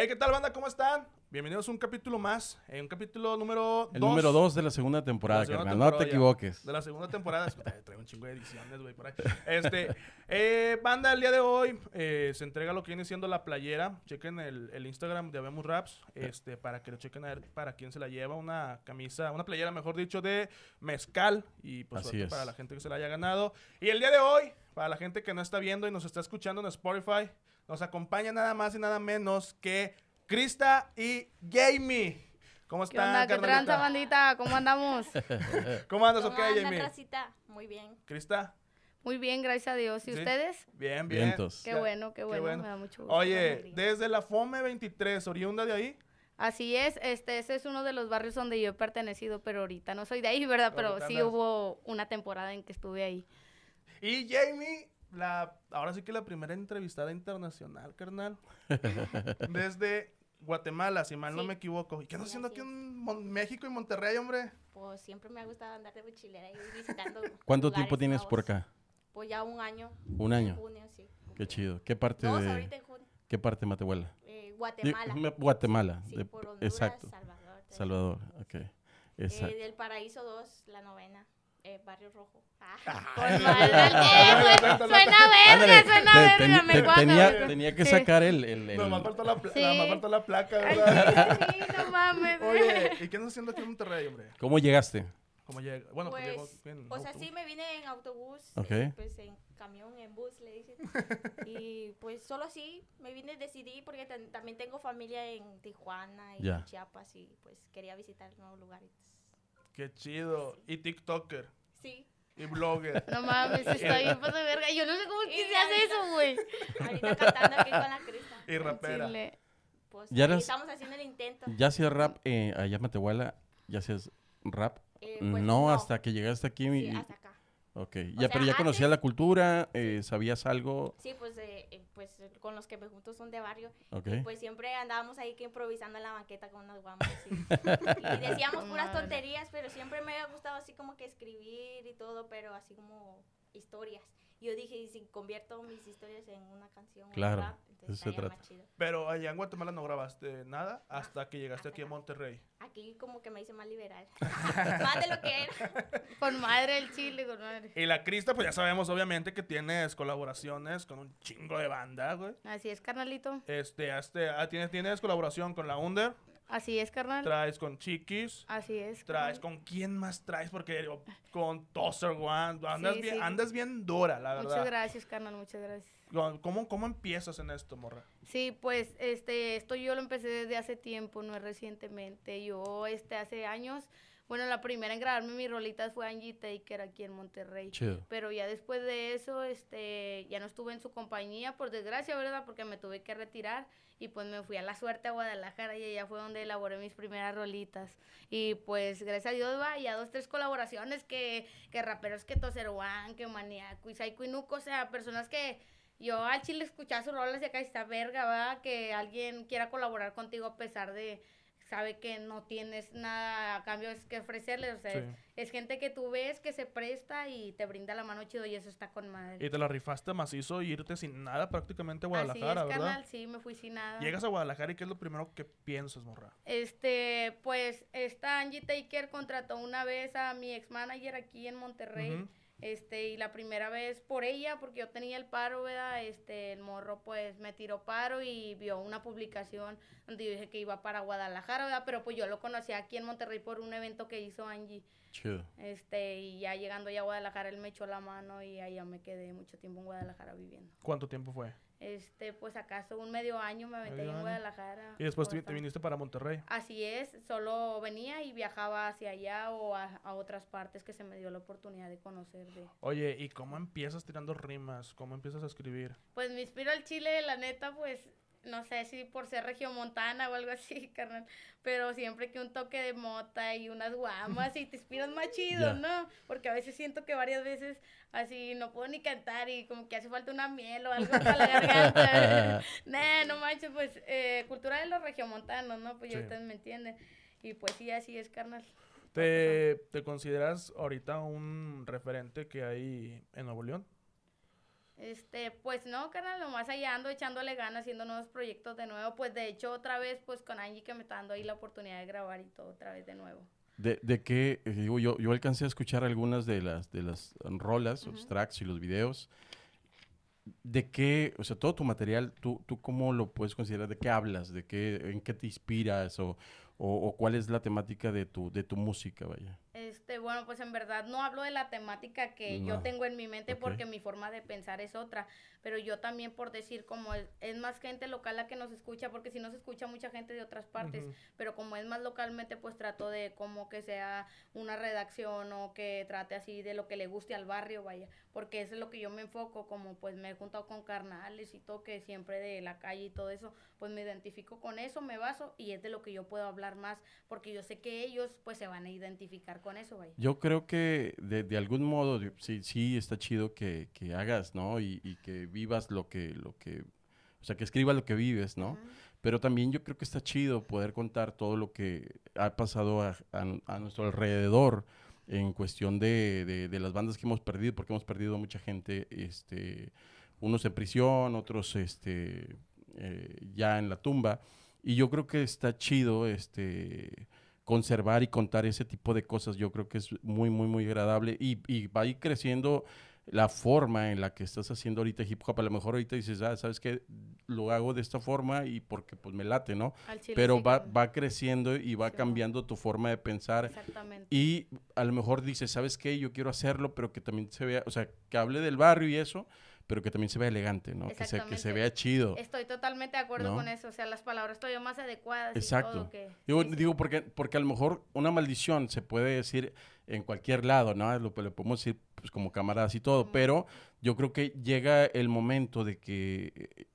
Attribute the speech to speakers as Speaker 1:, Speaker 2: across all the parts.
Speaker 1: Hey, ¿qué tal, banda? ¿Cómo están? Bienvenidos a un capítulo más, eh, un capítulo número 2.
Speaker 2: El número 2 de la segunda temporada, carnal. No te equivoques.
Speaker 1: De la segunda temporada. Traigo un chingo de ediciones, güey, por ahí. Este, eh, banda, el día de hoy eh, se entrega lo que viene siendo la playera. Chequen el, el Instagram de Habemos Raps, este, para que lo chequen a ver para quién se la lleva. Una camisa, una playera, mejor dicho, de mezcal. Y pues
Speaker 2: Así es.
Speaker 1: para la gente que se la haya ganado. Y el día de hoy, para la gente que no está viendo y nos está escuchando en Spotify, nos acompaña nada más y nada menos que Krista y Jamie. ¿Cómo
Speaker 3: ¿Qué
Speaker 1: están,
Speaker 3: onda? ¿Qué tranza, bandita? ¿Cómo andamos?
Speaker 1: ¿Cómo andas,
Speaker 4: ¿Cómo
Speaker 1: ok, Jamie?
Speaker 4: Muy bien.
Speaker 1: ¿Krista?
Speaker 3: Muy bien, gracias a Dios. ¿Y
Speaker 1: Sí.
Speaker 3: ustedes?
Speaker 1: Bien, bien.
Speaker 2: Vientos.
Speaker 3: Qué bueno, qué bueno. Me da mucho gusto.
Speaker 1: Oye, desde la FOME 23, oriunda de ahí.
Speaker 3: Así es, este, ese es uno de los barrios donde yo he pertenecido, pero ahorita no soy de ahí, ¿verdad? Pero sí
Speaker 1: andas-
Speaker 3: hubo una temporada en que estuve ahí.
Speaker 1: Y Jamie, la, ahora sí que la primera entrevistada internacional, carnal. Desde Guatemala, si mal no me equivoco. ¿Y qué andas haciendo aquí en Mon- México y Monterrey, hombre?
Speaker 4: Pues siempre me ha gustado andar de mochilera y visitando.
Speaker 2: ¿Cuánto tiempo tienes por acá?
Speaker 4: Pues ya un año.
Speaker 2: Un año.
Speaker 4: En junio, sí.
Speaker 2: Qué chido. ¿Qué parte de
Speaker 4: ahorita en junio.
Speaker 2: qué parte de Matehuala?
Speaker 4: Eh, Guatemala.
Speaker 2: Guatemala.
Speaker 4: Sí,
Speaker 2: de-
Speaker 4: por Honduras,
Speaker 2: exacto.
Speaker 4: Salvador.
Speaker 2: Salvador. Ok. Exacto.
Speaker 4: Eh, del Paraíso 2, la novena. Eh, Barrio Rojo. Ah.
Speaker 1: Ay,
Speaker 3: eh. Suena verga, suena verga, me guaca,
Speaker 2: tenía, que sacar el, el, el-
Speaker 1: Nomás faltó la, pla-
Speaker 3: Sí.
Speaker 1: nomás faltó la placa,
Speaker 3: Ay,
Speaker 1: ¿verdad?
Speaker 3: sí, sí, no mames.
Speaker 1: Oye, ¿y qué andas haciendo aquí en Monterrey, hombre?
Speaker 2: ¿Cómo llegaste?
Speaker 1: ¿Cómo llega? Bueno, pues, llegó
Speaker 4: Pues,
Speaker 1: en
Speaker 4: o sea,
Speaker 1: autobús.
Speaker 4: sí me vine en autobús,
Speaker 2: Ok.
Speaker 4: eh, pues en camión, en bus, le dicen. y pues solo así me vine, decidí, porque también tengo familia en Tijuana y en Chiapas y pues quería visitar nuevos lugares.
Speaker 1: Qué chido. Y TikToker.
Speaker 4: Sí,
Speaker 1: Y blogger.
Speaker 3: No mames, está bien, pues de verga. Yo no sé cómo que se hace eso, güey.
Speaker 4: ahorita cantando aquí con la Crista.
Speaker 1: y rapera.
Speaker 3: Chile.
Speaker 4: Pues
Speaker 2: Ya eras-
Speaker 4: estamos haciendo el intento.
Speaker 2: ¿Ya hacías rap eh, allá en Matehuala? ¿Ya hacías rap?
Speaker 4: Eh, pues,
Speaker 2: no, hasta que llegaste aquí.
Speaker 4: Sí,
Speaker 2: y-
Speaker 4: hasta acá.
Speaker 2: Ok.
Speaker 4: O
Speaker 2: Ya,
Speaker 4: sea,
Speaker 2: pero ya conocías
Speaker 4: antes-
Speaker 2: la cultura, eh, sabías algo.
Speaker 4: Sí, pues, eh, eh, pues eh, con los que me junto son de barrio.
Speaker 2: Ok.
Speaker 4: Y pues siempre andábamos ahí que improvisando en la banqueta con unos guamos. Y, y decíamos puras tonterías, pero siempre me había gustado así como que escribir y todo, pero así como historias. Y yo dije, ¿y si convierto mis historias en una canción
Speaker 2: Claro,
Speaker 4: rap?
Speaker 2: eso
Speaker 4: Entonces
Speaker 2: se
Speaker 4: estaría
Speaker 2: trata.
Speaker 4: más chido.
Speaker 1: Pero allá en Guatemala no grabaste nada hasta que llegaste aquí a. Monterrey.
Speaker 4: Aquí como que me hice más liberal. más de lo que era.
Speaker 3: Con madre el chile, con madre.
Speaker 1: Y la Crista, pues ya sabemos obviamente que tienes colaboraciones con un chingo de banda, güey.
Speaker 3: Así es, carnalito.
Speaker 1: Este, este, ah, tienes, tienes colaboración con la Under,
Speaker 3: Así es, carnal.
Speaker 1: traes con Chiquis,
Speaker 3: Así es.
Speaker 1: traes
Speaker 3: carnal.
Speaker 1: con quién más traes, porque con Tosser One, andas,
Speaker 3: Sí,
Speaker 1: bien,
Speaker 3: sí.
Speaker 1: andas bien dura, la
Speaker 3: Muchas
Speaker 1: verdad.
Speaker 3: gracias, carnal, muchas gracias.
Speaker 1: ¿Cómo, ¿Cómo empiezas en esto, morra?
Speaker 3: Sí, pues este, esto yo lo empecé desde hace tiempo, no es recientemente. Yo este, hace años, bueno, la primera en grabarme mis rolitas fue Angie Taker aquí en Monterrey.
Speaker 2: Chido.
Speaker 3: Pero ya después de eso, este, ya no estuve en su compañía, por desgracia, ¿verdad? Porque me tuve que retirar y pues me fui a la suerte a Guadalajara y allá fue donde elaboré mis primeras rolitas. Y pues gracias a Dios va, ya dos, tres colaboraciones que, que raperos que Toseruan, que Maniaco y Psycho y Nuco, o sea, personas que yo al chile escuchaba sus rolas y acá está verga, ¿verdad? Que alguien quiera colaborar contigo a pesar de sabe que no tienes nada a cambio es que ofrecerle, o sea,
Speaker 1: Sí.
Speaker 3: es, es gente que tú ves que se presta y te brinda la mano chido y eso está con madre.
Speaker 1: Y te la rifaste macizo y irte sin nada prácticamente a
Speaker 3: Así es,
Speaker 1: Guadalajara, ¿verdad?
Speaker 3: carnal, sí, me fui sin nada.
Speaker 1: Llegas a Guadalajara y ¿qué es lo primero que piensas, morra?
Speaker 3: Este, pues, esta Angie Taker contrató una vez a mi ex manager aquí en Monterrey. Este, y la primera vez por ella, porque yo tenía el paro, ¿verdad? Este, el morro pues me tiró paro y vio una publicación donde yo dije que iba para Guadalajara, ¿verdad? Pero pues yo lo conocí aquí en Monterrey por un evento que hizo Angie.
Speaker 2: Chido.
Speaker 3: Este, y ya llegando ya a Guadalajara, él me echó la mano y allá me quedé mucho tiempo en Guadalajara viviendo.
Speaker 1: ¿Cuánto tiempo fue?
Speaker 3: Este, pues acaso un medio año me aventé en. Guadalajara.
Speaker 1: Y después te, viniste para Monterrey.
Speaker 3: Así es, solo venía y viajaba hacia allá o a, a otras partes que se me dio la oportunidad de conocer de...
Speaker 1: Oye, ¿y cómo empiezas tirando rimas? ¿Cómo empiezas a escribir?
Speaker 3: Pues me inspiro al chile, la neta, pues no sé si por ser regiomontana o algo así, carnal, pero siempre que un toque de mota y unas guamas y te inspiras más chido,
Speaker 2: Ya.
Speaker 3: ¿no? Porque a veces siento que varias veces así no puedo ni cantar y como que hace falta una miel o algo para la garganta. nah, no manches, pues eh, cultura de los regiomontanos, ¿no? Pues ya
Speaker 1: Sí.
Speaker 3: ustedes me entienden. Y pues sí, así es, carnal.
Speaker 1: ¿Te, ¿Te consideras ahorita un referente que hay en Nuevo León?
Speaker 3: Este, pues no, carnal, nomás allá ando echándole ganas, haciendo nuevos proyectos de nuevo. Pues de hecho, otra vez, pues con Angie que me está dando ahí la oportunidad de grabar y todo otra vez de nuevo.
Speaker 2: De, de qué, eh, digo, yo, yo alcancé a escuchar algunas de las, de las rolas, los
Speaker 3: Ujú.
Speaker 2: tracks y los videos. ¿De qué, o sea, todo tu material, tú, tú cómo lo puedes considerar? ¿De qué hablas? ¿De qué, en qué te inspiras? ¿O, o, o cuál es la temática de tu, de tu música, vaya?
Speaker 3: Este, bueno, pues en verdad no hablo de la temática que yo tengo en mi mente porque mi forma de pensar es otra, pero yo también por decir como es, es más gente local la que nos escucha, porque si no se escucha mucha gente de otras partes,
Speaker 1: Ujú.
Speaker 3: pero como es más localmente, pues trato de como que sea una redacción o que trate así de lo que le guste al barrio, vaya, porque eso es lo que yo me enfoco, como pues me he juntado con carnales y todo, que siempre de la calle y todo eso, pues me identifico con eso, me baso y es de lo que yo puedo hablar más, porque yo sé que ellos pues se van a identificar con eso, vaya.
Speaker 2: Yo creo que de, de algún modo sí, sí está chido que, que hagas, ¿no? Y, y que vivas lo que, lo que, o sea, que escribas lo que vives, ¿no?
Speaker 3: Ujú.
Speaker 2: Pero también yo creo que está chido poder contar todo lo que ha pasado a, a- a nuestro alrededor en cuestión de, de- de las bandas que hemos perdido, porque hemos perdido mucha gente, este, unos en prisión, otros este, eh, ya en la tumba. Y yo creo que está chido este, conservar y contar ese tipo de cosas. Yo creo que es muy, muy, muy agradable y, y va a ir creciendo la forma en la que estás haciendo ahorita hip hop. A lo mejor ahorita dices, ah, ¿sabes qué? Lo hago de esta forma y porque pues me late, ¿no? Pero
Speaker 3: sí,
Speaker 2: va, va creciendo y va
Speaker 3: Sí,
Speaker 2: cambiando tu forma de pensar.
Speaker 3: Exactamente.
Speaker 2: Y a lo mejor dices, ¿sabes qué? Yo quiero hacerlo, pero que también se vea, o sea, que hable del barrio y eso, pero que también se vea elegante, ¿no? Que se, que se vea chido.
Speaker 3: Estoy totalmente de acuerdo
Speaker 2: ¿No?
Speaker 3: con eso. O sea, las palabras todavía más adecuadas.
Speaker 2: Exacto.
Speaker 3: Y todo que,
Speaker 2: Digo,
Speaker 3: sí, sí.
Speaker 2: digo porque, porque a lo mejor una maldición se puede decir en cualquier lado, ¿no? Lo, podemos decir pues, como camaradas y todo, pero yo creo que llega el momento de que eh,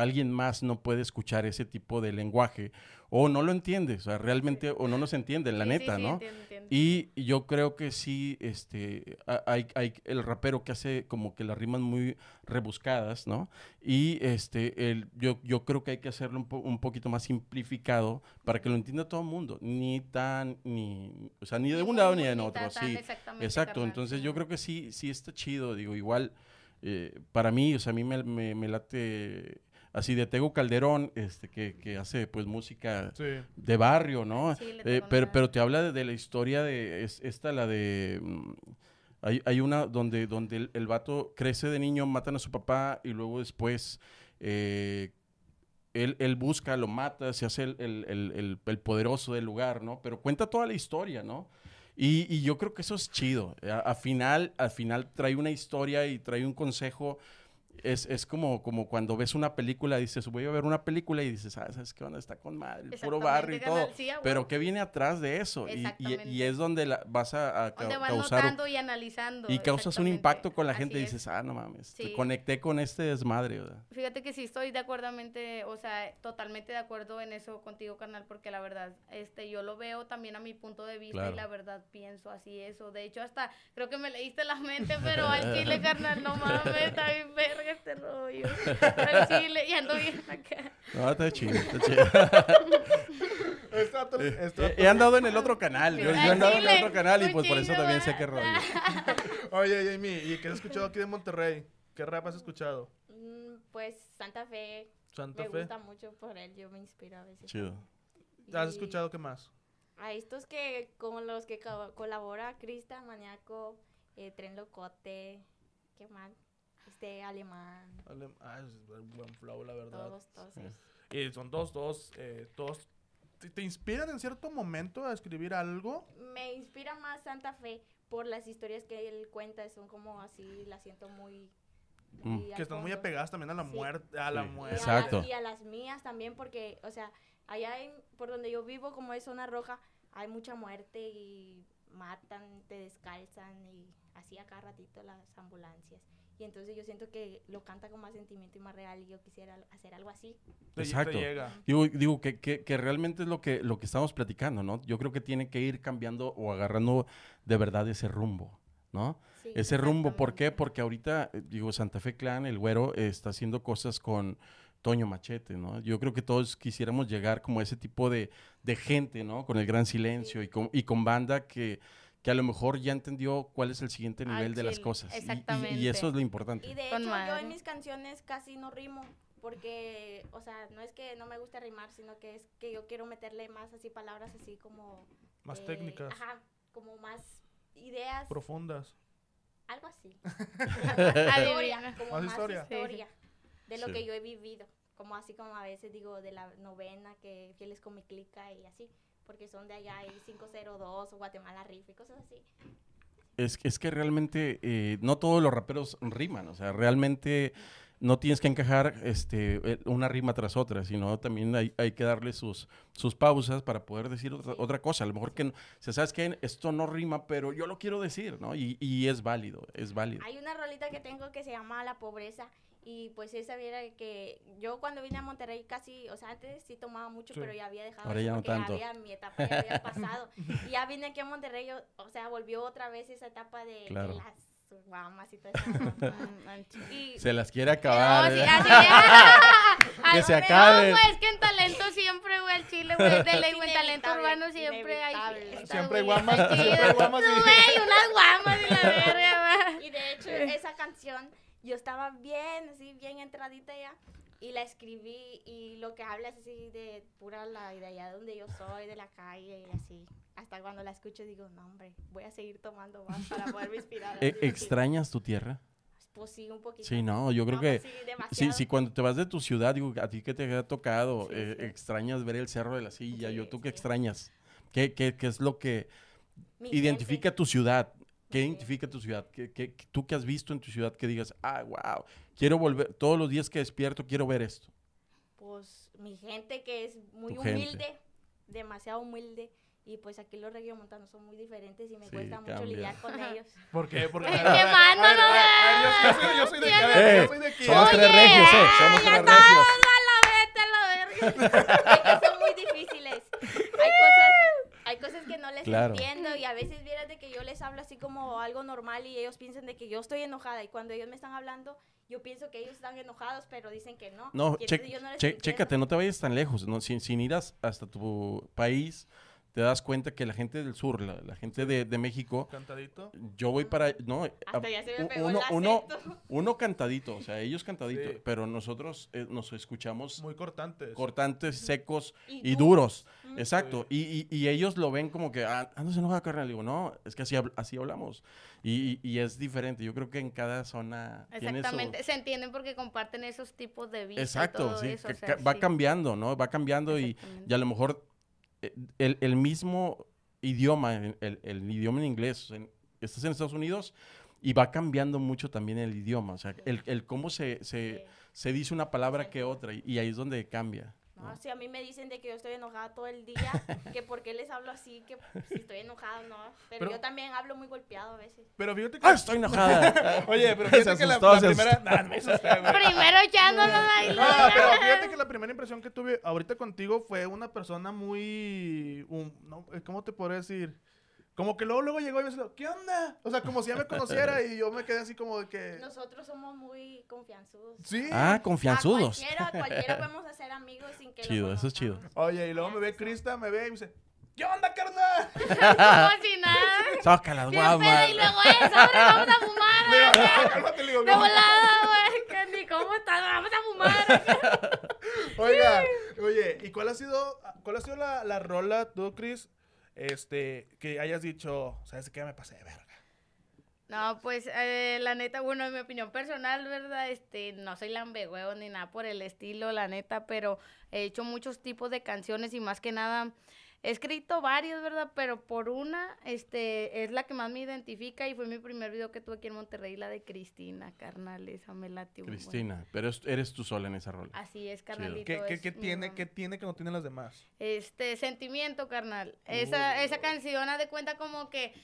Speaker 2: alguien más no puede escuchar ese tipo de lenguaje o no lo entiende, o sea, realmente, o no nos entienden, la
Speaker 3: Sí,
Speaker 2: neta,
Speaker 3: sí,
Speaker 2: ¿no?
Speaker 3: entiendo, entiendo.
Speaker 2: Y yo creo que sí, este, ha- hay, hay el rapero que hace como que las rimas muy rebuscadas, ¿no? Y este, el, yo, yo creo que hay que hacerlo un, po- un poquito más simplificado para que lo entienda todo el mundo, ni tan, ni, o sea, ni de
Speaker 3: Ni
Speaker 2: un lado ni de otro, sí.
Speaker 3: exactamente,
Speaker 2: Exacto,
Speaker 3: carnal,
Speaker 2: entonces yo creo que sí, sí está chido, digo, igual, eh, para mí, o sea, a mí me, me, me late así de Tego Calderón, este, que, que hace pues música
Speaker 1: Sí.
Speaker 2: de barrio, ¿no?
Speaker 3: Sí, le
Speaker 2: Eh, pero, pero te habla de, de la historia de es- esta, la de... mm, hay, hay una donde, donde el, el vato crece de niño, matan a su papá y luego después eh, él, él busca, lo mata, se hace el, el- el- el- el poderoso del lugar, ¿no? Pero cuenta toda la historia, ¿no? Y, y yo creo que eso es chido. A, a final, al final trae una historia y trae un consejo. Es, es como, como cuando ves una película, dices, voy a ver una película y dices, ah, ¿sabes qué onda? Está con madre, el puro barrio y todo. Pero. ¿qué viene atrás de eso? Y- Y, es donde la- vas a, a ca-
Speaker 3: vas
Speaker 2: causar...
Speaker 3: y analizando.
Speaker 2: y causas un impacto con la gente y
Speaker 3: es.
Speaker 2: dices, ah, no mames,
Speaker 3: Sí.
Speaker 2: conecté con este desmadre, ¿verdad?
Speaker 3: Fíjate que sí estoy de acuerdo, o sea, totalmente de acuerdo en eso contigo, carnal, porque la verdad, este, yo lo veo también a mi punto de vista
Speaker 2: Claro.
Speaker 3: y la verdad pienso así eso. De hecho, hasta creo que me leíste la mente, pero al chile, carnal, no mames, está bien Al chile, y ando bien acá.
Speaker 2: No, está chido, está chido.
Speaker 1: Vato- este
Speaker 2: he, andado en el otro canal, yo, yo he andado en el otro canal y pues por eso también sé qué rollo.
Speaker 1: Oye, Jamie, ¿y qué has escuchado aquí de Monterrey? ¿Qué rap has escuchado?
Speaker 4: Mm, Pues Santa Fe
Speaker 1: Santa
Speaker 4: me
Speaker 1: Fe.
Speaker 4: gusta mucho por él, yo me inspiro a veces.
Speaker 2: Chido.
Speaker 1: ¿Has
Speaker 4: Y
Speaker 1: escuchado qué más?
Speaker 4: A estos que con los que co- colabora Crista, Maniaco, eh, Tren Locote, qué mal, este alemán,
Speaker 1: Ale- Ah, es buen flow, la verdad.
Speaker 4: todos, todos.
Speaker 2: Sí.
Speaker 1: Y son todos, todos, eh, todos. ¿Te, te inspiran en cierto momento a escribir algo?
Speaker 4: Me inspira más Santa Fe por las historias que él cuenta, son como así, las siento muy...
Speaker 2: Mm.
Speaker 1: Que están muy apegadas también a la
Speaker 4: Sí.
Speaker 1: muerte. A la
Speaker 2: Sí.
Speaker 4: Y a
Speaker 1: muerte.
Speaker 2: Exacto.
Speaker 4: Y a, las mías también, porque, o sea, allá en, por donde yo vivo, como es zona roja, hay mucha muerte y matan, te descalzan y así a cada ratito las ambulancias. Y entonces yo siento que lo canta con más sentimiento y más real y yo quisiera hacer algo así.
Speaker 2: Exacto. Digo, digo que, que, que realmente es lo que, lo que estamos platicando, ¿no? Yo creo que tiene que ir cambiando o agarrando de verdad ese rumbo, ¿no?
Speaker 4: Sí,
Speaker 2: Ese rumbo, ¿por qué? Porque ahorita, eh, digo, Santa Fe Clan, el güero, eh, está haciendo cosas con Toño Machete, ¿no? Yo creo que todos quisiéramos llegar como a ese tipo de, de gente, ¿no? Con el gran silencio
Speaker 4: Sí.
Speaker 2: y, con, y con banda que, que a lo mejor ya entendió cuál es el siguiente nivel de las cosas. Y- y- Y,
Speaker 3: exactamente.
Speaker 2: eso es lo importante.
Speaker 4: Y de
Speaker 3: Con
Speaker 4: hecho, yo en mis canciones casi no rimo, porque, o sea, no es que no me guste rimar, sino que es que yo quiero meterle más así palabras así como...
Speaker 1: Más
Speaker 4: eh,
Speaker 1: técnicas,
Speaker 4: Ajá, como más ideas,
Speaker 1: profundas.
Speaker 4: algo así. Historia, como
Speaker 1: Más
Speaker 4: más,
Speaker 1: historia.
Speaker 4: de lo
Speaker 2: Sí.
Speaker 4: que yo he vivido. Como así como a veces digo de la novena, que fieles con mi clica y así, porque son de allá y 502 o Guatemala Riff y cosas así.
Speaker 2: Es, es que realmente eh, no todos los raperos riman, o sea, realmente no tienes que encajar este, eh, una rima tras otra, sino también hay, hay que darle sus, sus pausas para poder decir otra, otra cosa. A lo mejor que, no- o sea, ¿sabes qué? Esto no rima, pero yo lo quiero decir, ¿no? Y, y es válido, es válido.
Speaker 4: Hay una rolita que tengo que se llama La Pobreza y pues esa viera que yo cuando vine a Monterrey casi, o sea, antes sí tomaba mucho,
Speaker 1: Sí.
Speaker 4: pero ya había dejado
Speaker 2: Ahora ya no
Speaker 4: porque
Speaker 2: tanto.
Speaker 4: había, mi etapa ya había pasado. y ya vine aquí a Monterrey, yo- o sea, volvió otra vez esa etapa de, de
Speaker 2: Claro.
Speaker 4: las guamas y todo eso. Y
Speaker 2: Se las quiere
Speaker 3: No,
Speaker 2: acabar.
Speaker 3: sí,
Speaker 2: ¿eh?
Speaker 3: así de-
Speaker 2: Que
Speaker 3: Ay,
Speaker 2: se
Speaker 3: no,
Speaker 2: acabe.
Speaker 3: güey, es que en talento siempre, güey, al chile, güey, de ley, en talento urbano siempre hay
Speaker 1: Siempre hay guamas, siempre hay guamas y-
Speaker 3: No, güey, unas guamas y la verga.
Speaker 4: Y de hecho, esa canción, yo estaba bien, así, bien entradita ya. Y la escribí y lo que habla es así de pura la de allá donde yo soy, de la calle y así. Hasta cuando la escucho digo, no hombre, voy a seguir tomando más para poderme inspirar. Así, porque,
Speaker 2: ¿Extrañas tu tierra?
Speaker 4: Pues sí, un poquito.
Speaker 2: Sí, no, yo creo
Speaker 4: No,
Speaker 2: que
Speaker 4: pues sí,
Speaker 2: si cuando te vas de tu ciudad, digo, a ti que te ha tocado,
Speaker 4: Sí,
Speaker 2: eh,
Speaker 4: sí.
Speaker 2: extrañas ver el cerro de la silla, yo
Speaker 4: Sí,
Speaker 2: tú qué
Speaker 4: sí.
Speaker 2: extrañas, ¿Qué, qué, qué es lo que
Speaker 4: Mi
Speaker 2: identifica
Speaker 4: gente,
Speaker 2: tu ciudad? ¿Qué identifica tu ciudad? ¿Qué, tú que has visto en tu ciudad que digas, ah, wow, quiero volver, todos los días que despierto quiero ver esto?
Speaker 4: Pues mi gente que es muy
Speaker 2: Tu gente.
Speaker 4: humilde, demasiado humilde. Y pues aquí los regiomontanos son muy diferentes y me
Speaker 2: Sí,
Speaker 4: cuesta mucho
Speaker 2: cambia.
Speaker 4: lidiar con ellos.
Speaker 1: ¿Por qué? Porque.
Speaker 3: Mano, no,
Speaker 1: yo, soy- yo soy de aquí,
Speaker 2: Eh,
Speaker 1: yo soy de aquí.
Speaker 2: Somos
Speaker 1: ver.
Speaker 2: tres
Speaker 3: Oye,
Speaker 2: regios, eh, somos
Speaker 3: ya
Speaker 2: tres
Speaker 3: está.
Speaker 2: regios.
Speaker 3: Vete a la verga.
Speaker 4: Es que son muy difíciles. Hay cosas, hay cosas que no les
Speaker 2: Claro.
Speaker 4: entiendo y a veces vieras de que yo les hablo así como algo normal y ellos piensan de que yo estoy enojada y cuando ellos me están hablando yo pienso que ellos están enojados pero dicen que no.
Speaker 2: No, che-
Speaker 4: no les
Speaker 2: che-
Speaker 4: entiendo.
Speaker 2: chécate, no te vayas tan lejos, ¿no? sin, sin ir as- hasta tu país, te das cuenta que la gente del sur, la, la gente de, de México,
Speaker 1: Cantadito.
Speaker 2: yo voy para, no,
Speaker 4: Hasta
Speaker 2: a-
Speaker 4: ya se me
Speaker 2: u-
Speaker 4: pegó
Speaker 2: uno,
Speaker 4: el
Speaker 2: uno, uno cantadito, o sea, ellos cantadito,
Speaker 1: Sí.
Speaker 2: pero nosotros eh, nos escuchamos
Speaker 1: Muy cortantes.
Speaker 2: cortantes, secos y
Speaker 4: Y
Speaker 2: duros.
Speaker 4: Mm.
Speaker 2: Exacto. Y, y- y ellos lo ven como que, ah, no se enoja, carnal. Digo, no, es que así, habl- así hablamos. Y, y- y es diferente. Yo creo que en cada zona tiene su-
Speaker 3: Exactamente, se entienden porque comparten esos tipos de vida. y
Speaker 2: Exacto,
Speaker 3: todo
Speaker 2: sí.
Speaker 3: eso,
Speaker 2: ca-
Speaker 3: o sea,
Speaker 2: ca- va
Speaker 3: sí.
Speaker 2: cambiando, ¿no? Va cambiando y, y a lo mejor el, el mismo idioma, el, el- idioma en inglés, en- estás en Estados Unidos y va cambiando mucho también el idioma. O sea, el, el cómo se, se, se dice una palabra que otra y, y ahí es donde cambia.
Speaker 4: No,
Speaker 2: ¿no?
Speaker 4: si a mí me dicen de que yo estoy enojada todo el día, que por qué les hablo así, que si estoy enojada no. Pero,
Speaker 1: Pero-
Speaker 4: yo también hablo muy golpeado a veces.
Speaker 1: Pero fíjate que.
Speaker 2: ¡Ah, estoy enojada!
Speaker 1: Oye, pero fíjate que la,
Speaker 2: asustó,
Speaker 1: la primera. Nah, no me asusté.
Speaker 3: Primero echándolo ahí.
Speaker 1: No,
Speaker 3: luego-
Speaker 1: pero fíjate que la primera impresión que tuve ahorita contigo fue una persona muy. un- no, ¿Cómo te podría decir? Como que luego, luego llegó y me dijo, ¿qué onda? O sea, como si ya me conociera y yo me quedé así como de que.
Speaker 4: Nosotros somos muy confianzudos.
Speaker 1: Sí.
Speaker 2: ah, confianzudos.
Speaker 4: A cualquiera, a cualquiera podemos hacer amigos sin que lo
Speaker 2: Chido, eso es chido.
Speaker 1: Oye, y luego me ve. Crista, me ve y me dice, ¿qué onda, carnal?
Speaker 3: Como si nada.
Speaker 2: Saca las
Speaker 3: Bien pedo,
Speaker 2: guamas.
Speaker 3: y luego eso, ahora vamos a fumar.
Speaker 1: Le digo, "No, cálmate", le digo,
Speaker 3: De volada, güey. Ni cómo estás, vamos a fumar.
Speaker 1: Oiga, oye, ¿y cuál ha sido, cuál ha sido la, la rola, tú, Chris, este, que hayas dicho, ¿sabes qué? Me pasé de verga.
Speaker 3: No, pues eh, la neta, bueno, en mi opinión personal, ¿verdad? Este, no soy lambehuevo ni nada por el estilo, la neta, pero he hecho muchos tipos de canciones y más que nada he escrito varios, ¿verdad? Pero por una, este, es la que más me identifica y fue mi primer video que tuve aquí en Monterrey, la de Cristina, carnal, esa me latió un buen.
Speaker 2: Cristina, pero es- eres tú sola en esa rola.
Speaker 3: Así es, carnalito.
Speaker 1: ¿Qué, qué,
Speaker 3: es
Speaker 1: qué
Speaker 3: mi
Speaker 1: tiene, qué tiene que no tienen las demás?
Speaker 3: Este, sentimiento, carnal. Esa,
Speaker 1: Uy,
Speaker 3: esa canción, haz de cuenta como que,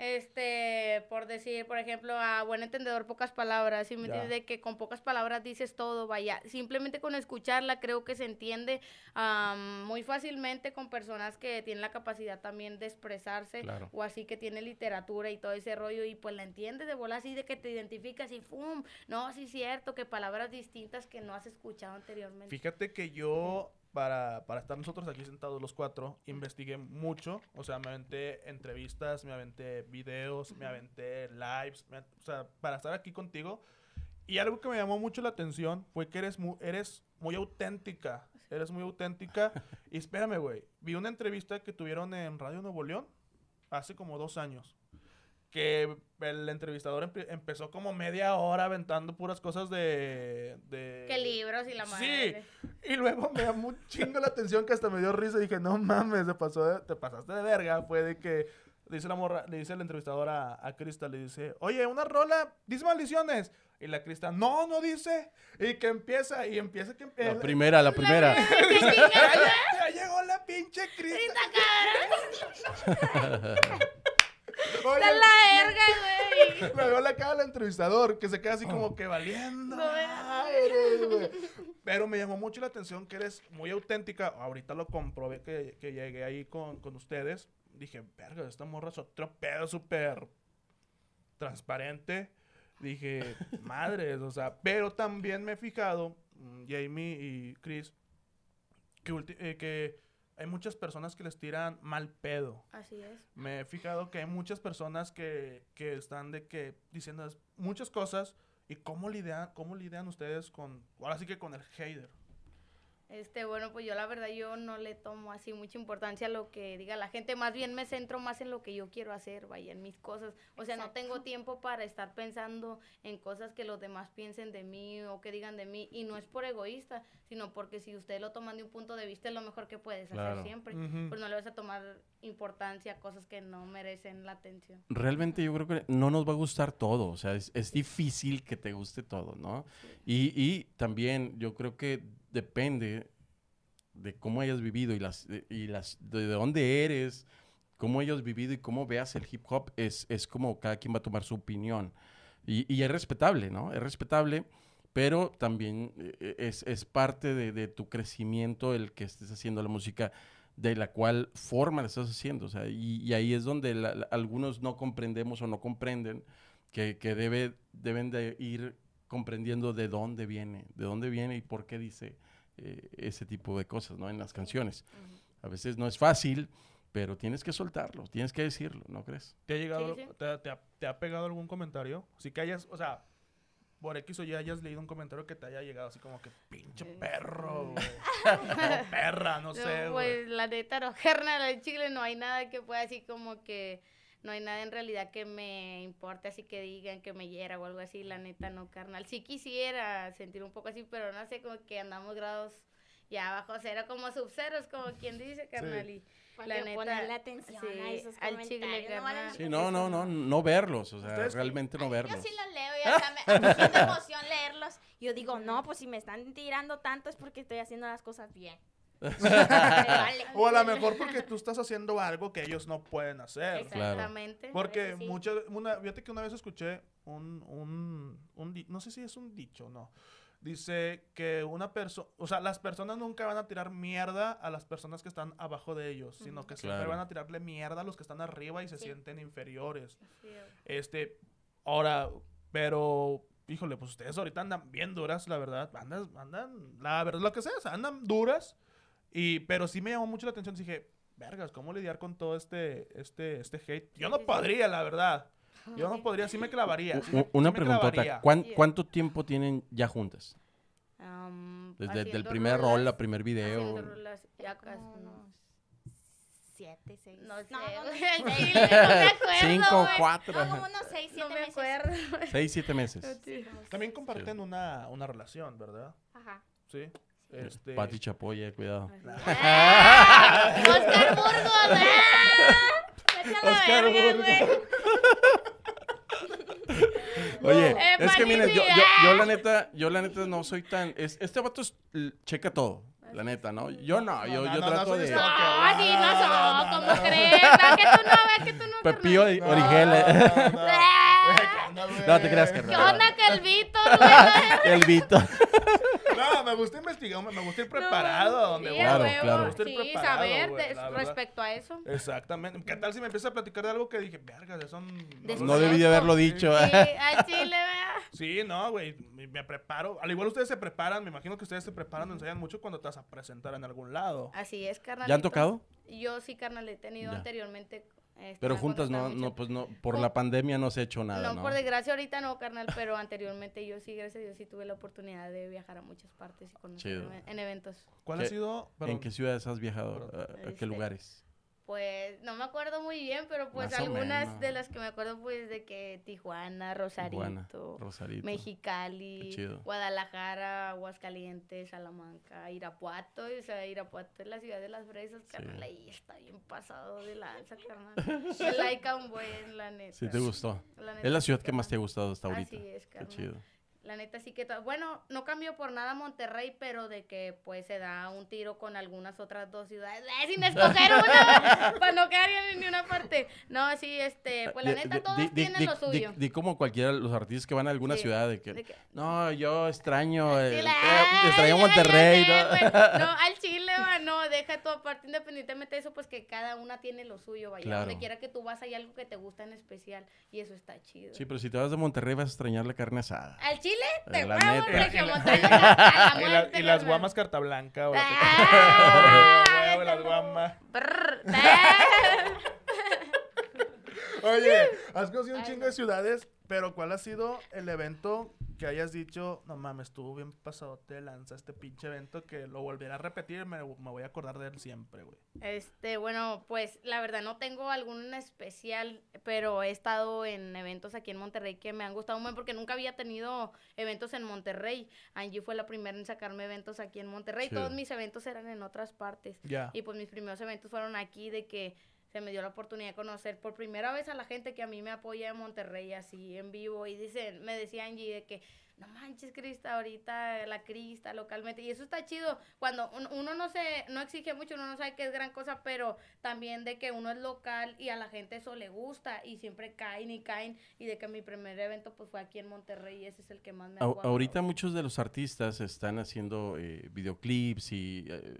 Speaker 3: este, por decir, por ejemplo, a buen entendedor, pocas palabras, ¿sí me
Speaker 1: Ya.
Speaker 3: entiendes? De que con pocas palabras dices todo, vaya. Simplemente con escucharla creo que se entiende am, muy fácilmente con personas que tienen la capacidad también de expresarse
Speaker 2: Claro.
Speaker 3: o así que tiene literatura y todo ese rollo y pues la entiendes de bola así de que te identificas y ¡fum! No, sí es cierto, que palabras distintas que no has escuchado anteriormente.
Speaker 1: Fíjate que yo para, para estar nosotros aquí sentados los cuatro, investigué mucho. O sea, me aventé entrevistas, me aventé videos, me aventé lives. me- o sea, para estar aquí contigo. Y algo que me llamó mucho la atención fue que eres muy, eres muy auténtica. Eres muy auténtica. y espérame, güey. Vi una entrevista que tuvieron en Radio Nuevo León hace como dos años. Que el entrevistador empe- empezó como media hora aventando puras cosas de... de
Speaker 3: Que libros y la
Speaker 1: Sí.
Speaker 3: madre.
Speaker 1: y luego me llamó un chingo la atención que hasta me dio risa y dije, no mames, se pasó de- te pasaste de verga. Fue de que dice la morra, le dice el entrevistador a, a Krista, le dice, oye, una rola, dice maldiciones. Y la Krista, no, no dice. Y que empieza, y empieza que empieza.
Speaker 2: La primera, la primera.
Speaker 1: ya, ya llegó la pinche. Oye,
Speaker 3: Está la verga, güey.
Speaker 1: Luego le acaba el entrevistador, que se queda así como que valiendo.
Speaker 3: No me-.
Speaker 1: Pero me llamó mucho la atención que eres muy auténtica. Ahorita lo comprobé que, que llegué ahí con, con ustedes. Dije, verga, esta morra es otro pedo súper transparente. Dije, madres, o sea, pero también me he fijado, mm, Jamie y Chris, que, eh, que hay muchas personas que les tiran mal pedo.
Speaker 3: Así es.
Speaker 1: Me he fijado que hay muchas personas que, que están de que diciendo muchas cosas y cómo lidian, cómo lidian ustedes con, ahora sí que con el hater.
Speaker 3: Este, bueno, pues yo la verdad yo no le tomo así mucha importancia a lo que diga la gente, más bien me centro más en lo que yo quiero hacer, vaya, en mis cosas. O sea, no tengo tiempo para estar pensando en cosas que los demás piensen de mí o que digan de mí y no es por egoísta, sino porque si ustedes lo toman de un punto de vista es lo mejor que puedes
Speaker 2: Claro.
Speaker 3: hacer siempre. Pues no le vas a tomar importancia a cosas que no merecen la atención.
Speaker 2: Realmente yo creo que no nos va a gustar todo, o sea, es, es difícil que te guste todo, ¿no? Y, y también yo creo que depende de cómo hayas vivido y las y las de dónde eres, cómo hayas vivido y cómo veas el hip hop es, es como cada quien va a tomar su opinión y, y es respetable, ¿no? Es respetable, pero también eh, es, es parte de, de tu crecimiento el que estés haciendo la música de la cual forma la estás haciendo. O sea, y, y ahí es donde la- la- algunos no comprendemos o no comprenden que, que debe, deben de ir comprendiendo de dónde viene, de dónde viene y por qué dice eh, ese tipo de cosas, ¿no? En las canciones. A veces no es fácil, pero tienes que soltarlo, tienes que decirlo, ¿no crees?
Speaker 1: ¿Te ha llegado,
Speaker 3: Sí, sí.
Speaker 1: Te, te ha, te ha pegado algún comentario? Así que hayas, o sea, por X o Y hayas leído un comentario que te haya llegado así como que pinche
Speaker 3: Sí.
Speaker 1: perro, perra, no
Speaker 3: No,
Speaker 1: sé,
Speaker 3: pues la neta no, carnal, en Chile no hay nada que pueda así como que no hay nada en realidad que me importe así que digan que me hiera o algo así, la neta no, carnal. Sí quisiera sentir un poco así, pero no sé, como que andamos grados ya bajo cero, como subceros, como quien dice, carnal. Y la neta,
Speaker 4: ponerle atención
Speaker 3: sí,
Speaker 4: a esos
Speaker 3: al chicle,
Speaker 4: comentarios, no
Speaker 3: carnal.
Speaker 2: Sí, no, no, no, no verlos, o sea,
Speaker 1: ¿Ustedes qué?
Speaker 2: realmente no
Speaker 4: Ay,
Speaker 2: verlos.
Speaker 4: Yo sí los leo y hasta me, a mí sí me da emoción leerlos. Yo digo, no, pues si me están tirando tanto es porque estoy haciendo las cosas bien. Vale.
Speaker 1: O a lo mejor porque tú estás haciendo algo que ellos no pueden hacer.
Speaker 2: Claro.
Speaker 3: Exactamente.
Speaker 1: Porque
Speaker 4: sí.
Speaker 1: muchas, una, fíjate que una vez escuché un, un, un no sé si es un dicho o no. Dice que una persona, o sea, las personas nunca van a tirar mierda a las personas que están abajo de ellos, sino que siempre van a tirarle mierda a los que están arriba y se
Speaker 4: Sí.
Speaker 1: sienten inferiores.
Speaker 3: Sí,
Speaker 1: Este, ahora, pero, híjole, pues ustedes ahorita andan bien duras, la verdad. Andan, andan, la verdad, lo que sea, andan duras. Y, pero sí me llamó mucho la atención. Dije, vergas, ¿cómo lidiar con todo este, este, este hate? Yo no podría, la verdad. Yo no podría, sí me clavaría. sí me-
Speaker 2: Una
Speaker 1: sí me
Speaker 2: preguntota,
Speaker 1: clavaría.
Speaker 2: ¿cuán-. ¿cuánto tiempo tienen ya juntas?
Speaker 3: Am,
Speaker 2: Desde el primer
Speaker 3: rolas,
Speaker 2: rol, la primer video.
Speaker 3: rolas, ya casi,
Speaker 4: unos siete, seis.
Speaker 3: No sé,
Speaker 4: no, no,
Speaker 3: no me acuerdo,
Speaker 2: Cinco, cuatro,
Speaker 4: No, como unos seis, siete
Speaker 3: No me
Speaker 4: meses.
Speaker 3: acuerdo.
Speaker 2: seis, siete meses.
Speaker 1: También comparten una, una relación, ¿verdad?
Speaker 4: Ajá.
Speaker 1: Sí. Este,
Speaker 2: Pati Chapoya, cuidado.
Speaker 3: ¡Ah! Oscar Burgos, ¡ah!
Speaker 1: Oscar
Speaker 3: verga,
Speaker 1: Burgos.
Speaker 3: güey.
Speaker 2: Oye,
Speaker 3: Eh,
Speaker 2: es que miren, yo, yo, la neta, yo la neta no soy tan, es- este vato es- checa todo, la neta, ¿no? Yo no, yo,
Speaker 1: no,
Speaker 2: yo
Speaker 1: no,
Speaker 2: trato
Speaker 1: no
Speaker 2: de.
Speaker 3: No, sí, no
Speaker 1: No,
Speaker 3: ¿cómo
Speaker 1: no.
Speaker 3: crees? ¿Verdad que tú no? ¿Verdad que tú no?
Speaker 2: Pepillo Origel. eh.
Speaker 1: no, no.
Speaker 2: No te creas,
Speaker 3: ¿Qué
Speaker 2: carnal.
Speaker 3: onda que el
Speaker 1: No, me gusta investigar, me me gusta ir preparado a donde
Speaker 3: Sí,
Speaker 1: voy.
Speaker 3: a
Speaker 2: Claro,
Speaker 3: huevo,
Speaker 2: claro.
Speaker 1: Estoy
Speaker 3: Sí,
Speaker 1: preparado,
Speaker 3: saber de- respecto a eso.
Speaker 1: Exactamente. ¿Qué tal si me empiezas a platicar de algo que dije, verga, son...
Speaker 2: No debí de haberlo dicho.
Speaker 3: Sí, chile, vea.
Speaker 1: Sí, no, güey, me, me preparo. Al igual ustedes se preparan, me imagino que ustedes se preparan, ensayan mucho cuando te vas a presentar en algún lado.
Speaker 3: Así es, carnal.
Speaker 2: ¿Ya han tocado?
Speaker 3: Yo sí, carnal, he tenido
Speaker 2: Ya.
Speaker 3: anteriormente. Este,
Speaker 2: Pero juntas no, no, pues no, por la pandemia no se ha hecho nada,
Speaker 3: no,
Speaker 2: ¿no?
Speaker 3: por desgracia ahorita no, carnal, pero anteriormente yo sí, gracias a Dios, sí tuve la oportunidad de viajar a muchas partes y conocer en, en eventos.
Speaker 1: ¿Cuál
Speaker 2: ¿Qué-
Speaker 1: ha sido?
Speaker 2: ¿En qué ciudades has viajado? ¿A- ¿A, qué
Speaker 3: Este,
Speaker 2: lugares?
Speaker 3: Pues no me acuerdo muy bien, pero pues
Speaker 2: Más
Speaker 3: algunas de las que me acuerdo pues de que Tijuana, Rosarito. Mexicali,
Speaker 2: Qué.
Speaker 3: Guadalajara, Aguascalientes, Salamanca, Irapuato, o sea, Irapuato es la ciudad de las fresas,
Speaker 2: Sí.
Speaker 3: carnal, ahí está bien pasado de lanza, carnal. Me laica un buen, la neta.
Speaker 2: Sí, te gustó.
Speaker 3: La neta
Speaker 2: Es la ciudad que más te ha gustado hasta ahorita.
Speaker 3: Así es,
Speaker 2: Qué
Speaker 3: carnal.
Speaker 2: chido.
Speaker 3: La neta sí que... Bueno, no cambió por nada Monterrey, pero de que pues se da un tiro con algunas otras dos ciudades. ¡Eh, sin escoger una! para no quedar en ni una parte. No, sí, este... Pues la neta todos tienen lo suyo.
Speaker 2: Di, como cualquiera los artistas que van a alguna
Speaker 3: Sí,
Speaker 2: ciudad de que, no, yo extraño, el-
Speaker 3: la-
Speaker 2: extraño
Speaker 3: Ay,
Speaker 2: Monterrey,
Speaker 3: sé,
Speaker 2: ¿no?
Speaker 3: No, al Chile, va, no, deja tu aparte, independientemente de eso, pues que cada una tiene lo suyo, vaya.
Speaker 2: Claro.
Speaker 3: Donde quiera que tú vas hay algo que te gusta en especial y eso está chido.
Speaker 2: Sí, pero si te vas de Monterrey vas a extrañar la carne asada.
Speaker 3: Al Chile, te
Speaker 2: La
Speaker 3: huevo, la
Speaker 1: Y, la- y las guamas carta blanca. ahora te-
Speaker 3: Ah,
Speaker 1: Huevo, las guamas.
Speaker 3: Brr.
Speaker 1: Oye, has conocido un chingo de ciudades, pero ¿cuál ha sido el evento que hayas dicho, no mames, estuvo bien pasadote de lanza este pinche evento que lo volviera a repetir, me, me voy a acordar de él siempre, güey?
Speaker 3: Este, bueno, pues la verdad no tengo algún especial, pero he estado en eventos aquí en Monterrey que me han gustado buen porque nunca había tenido eventos en Monterrey. Angie fue la primera en sacarme eventos aquí en Monterrey. Todos mis eventos eran en otras partes.
Speaker 1: Ya.
Speaker 3: Y pues mis primeros eventos fueron aquí de que se me dio la oportunidad de conocer por primera vez a la gente que a mí me apoya en Monterrey así en vivo y dicen, me decía Angie de que no manches Crista, ahorita la Crista localmente y eso está chido cuando un- uno no se no exige mucho, uno no sabe que es gran cosa, pero también de que uno es local y a la gente eso le gusta y siempre caen y caen y de que mi primer evento pues fue aquí en Monterrey y ese es el que más me ha
Speaker 2: ahorita muchos de los artistas están haciendo eh, videoclips y eh,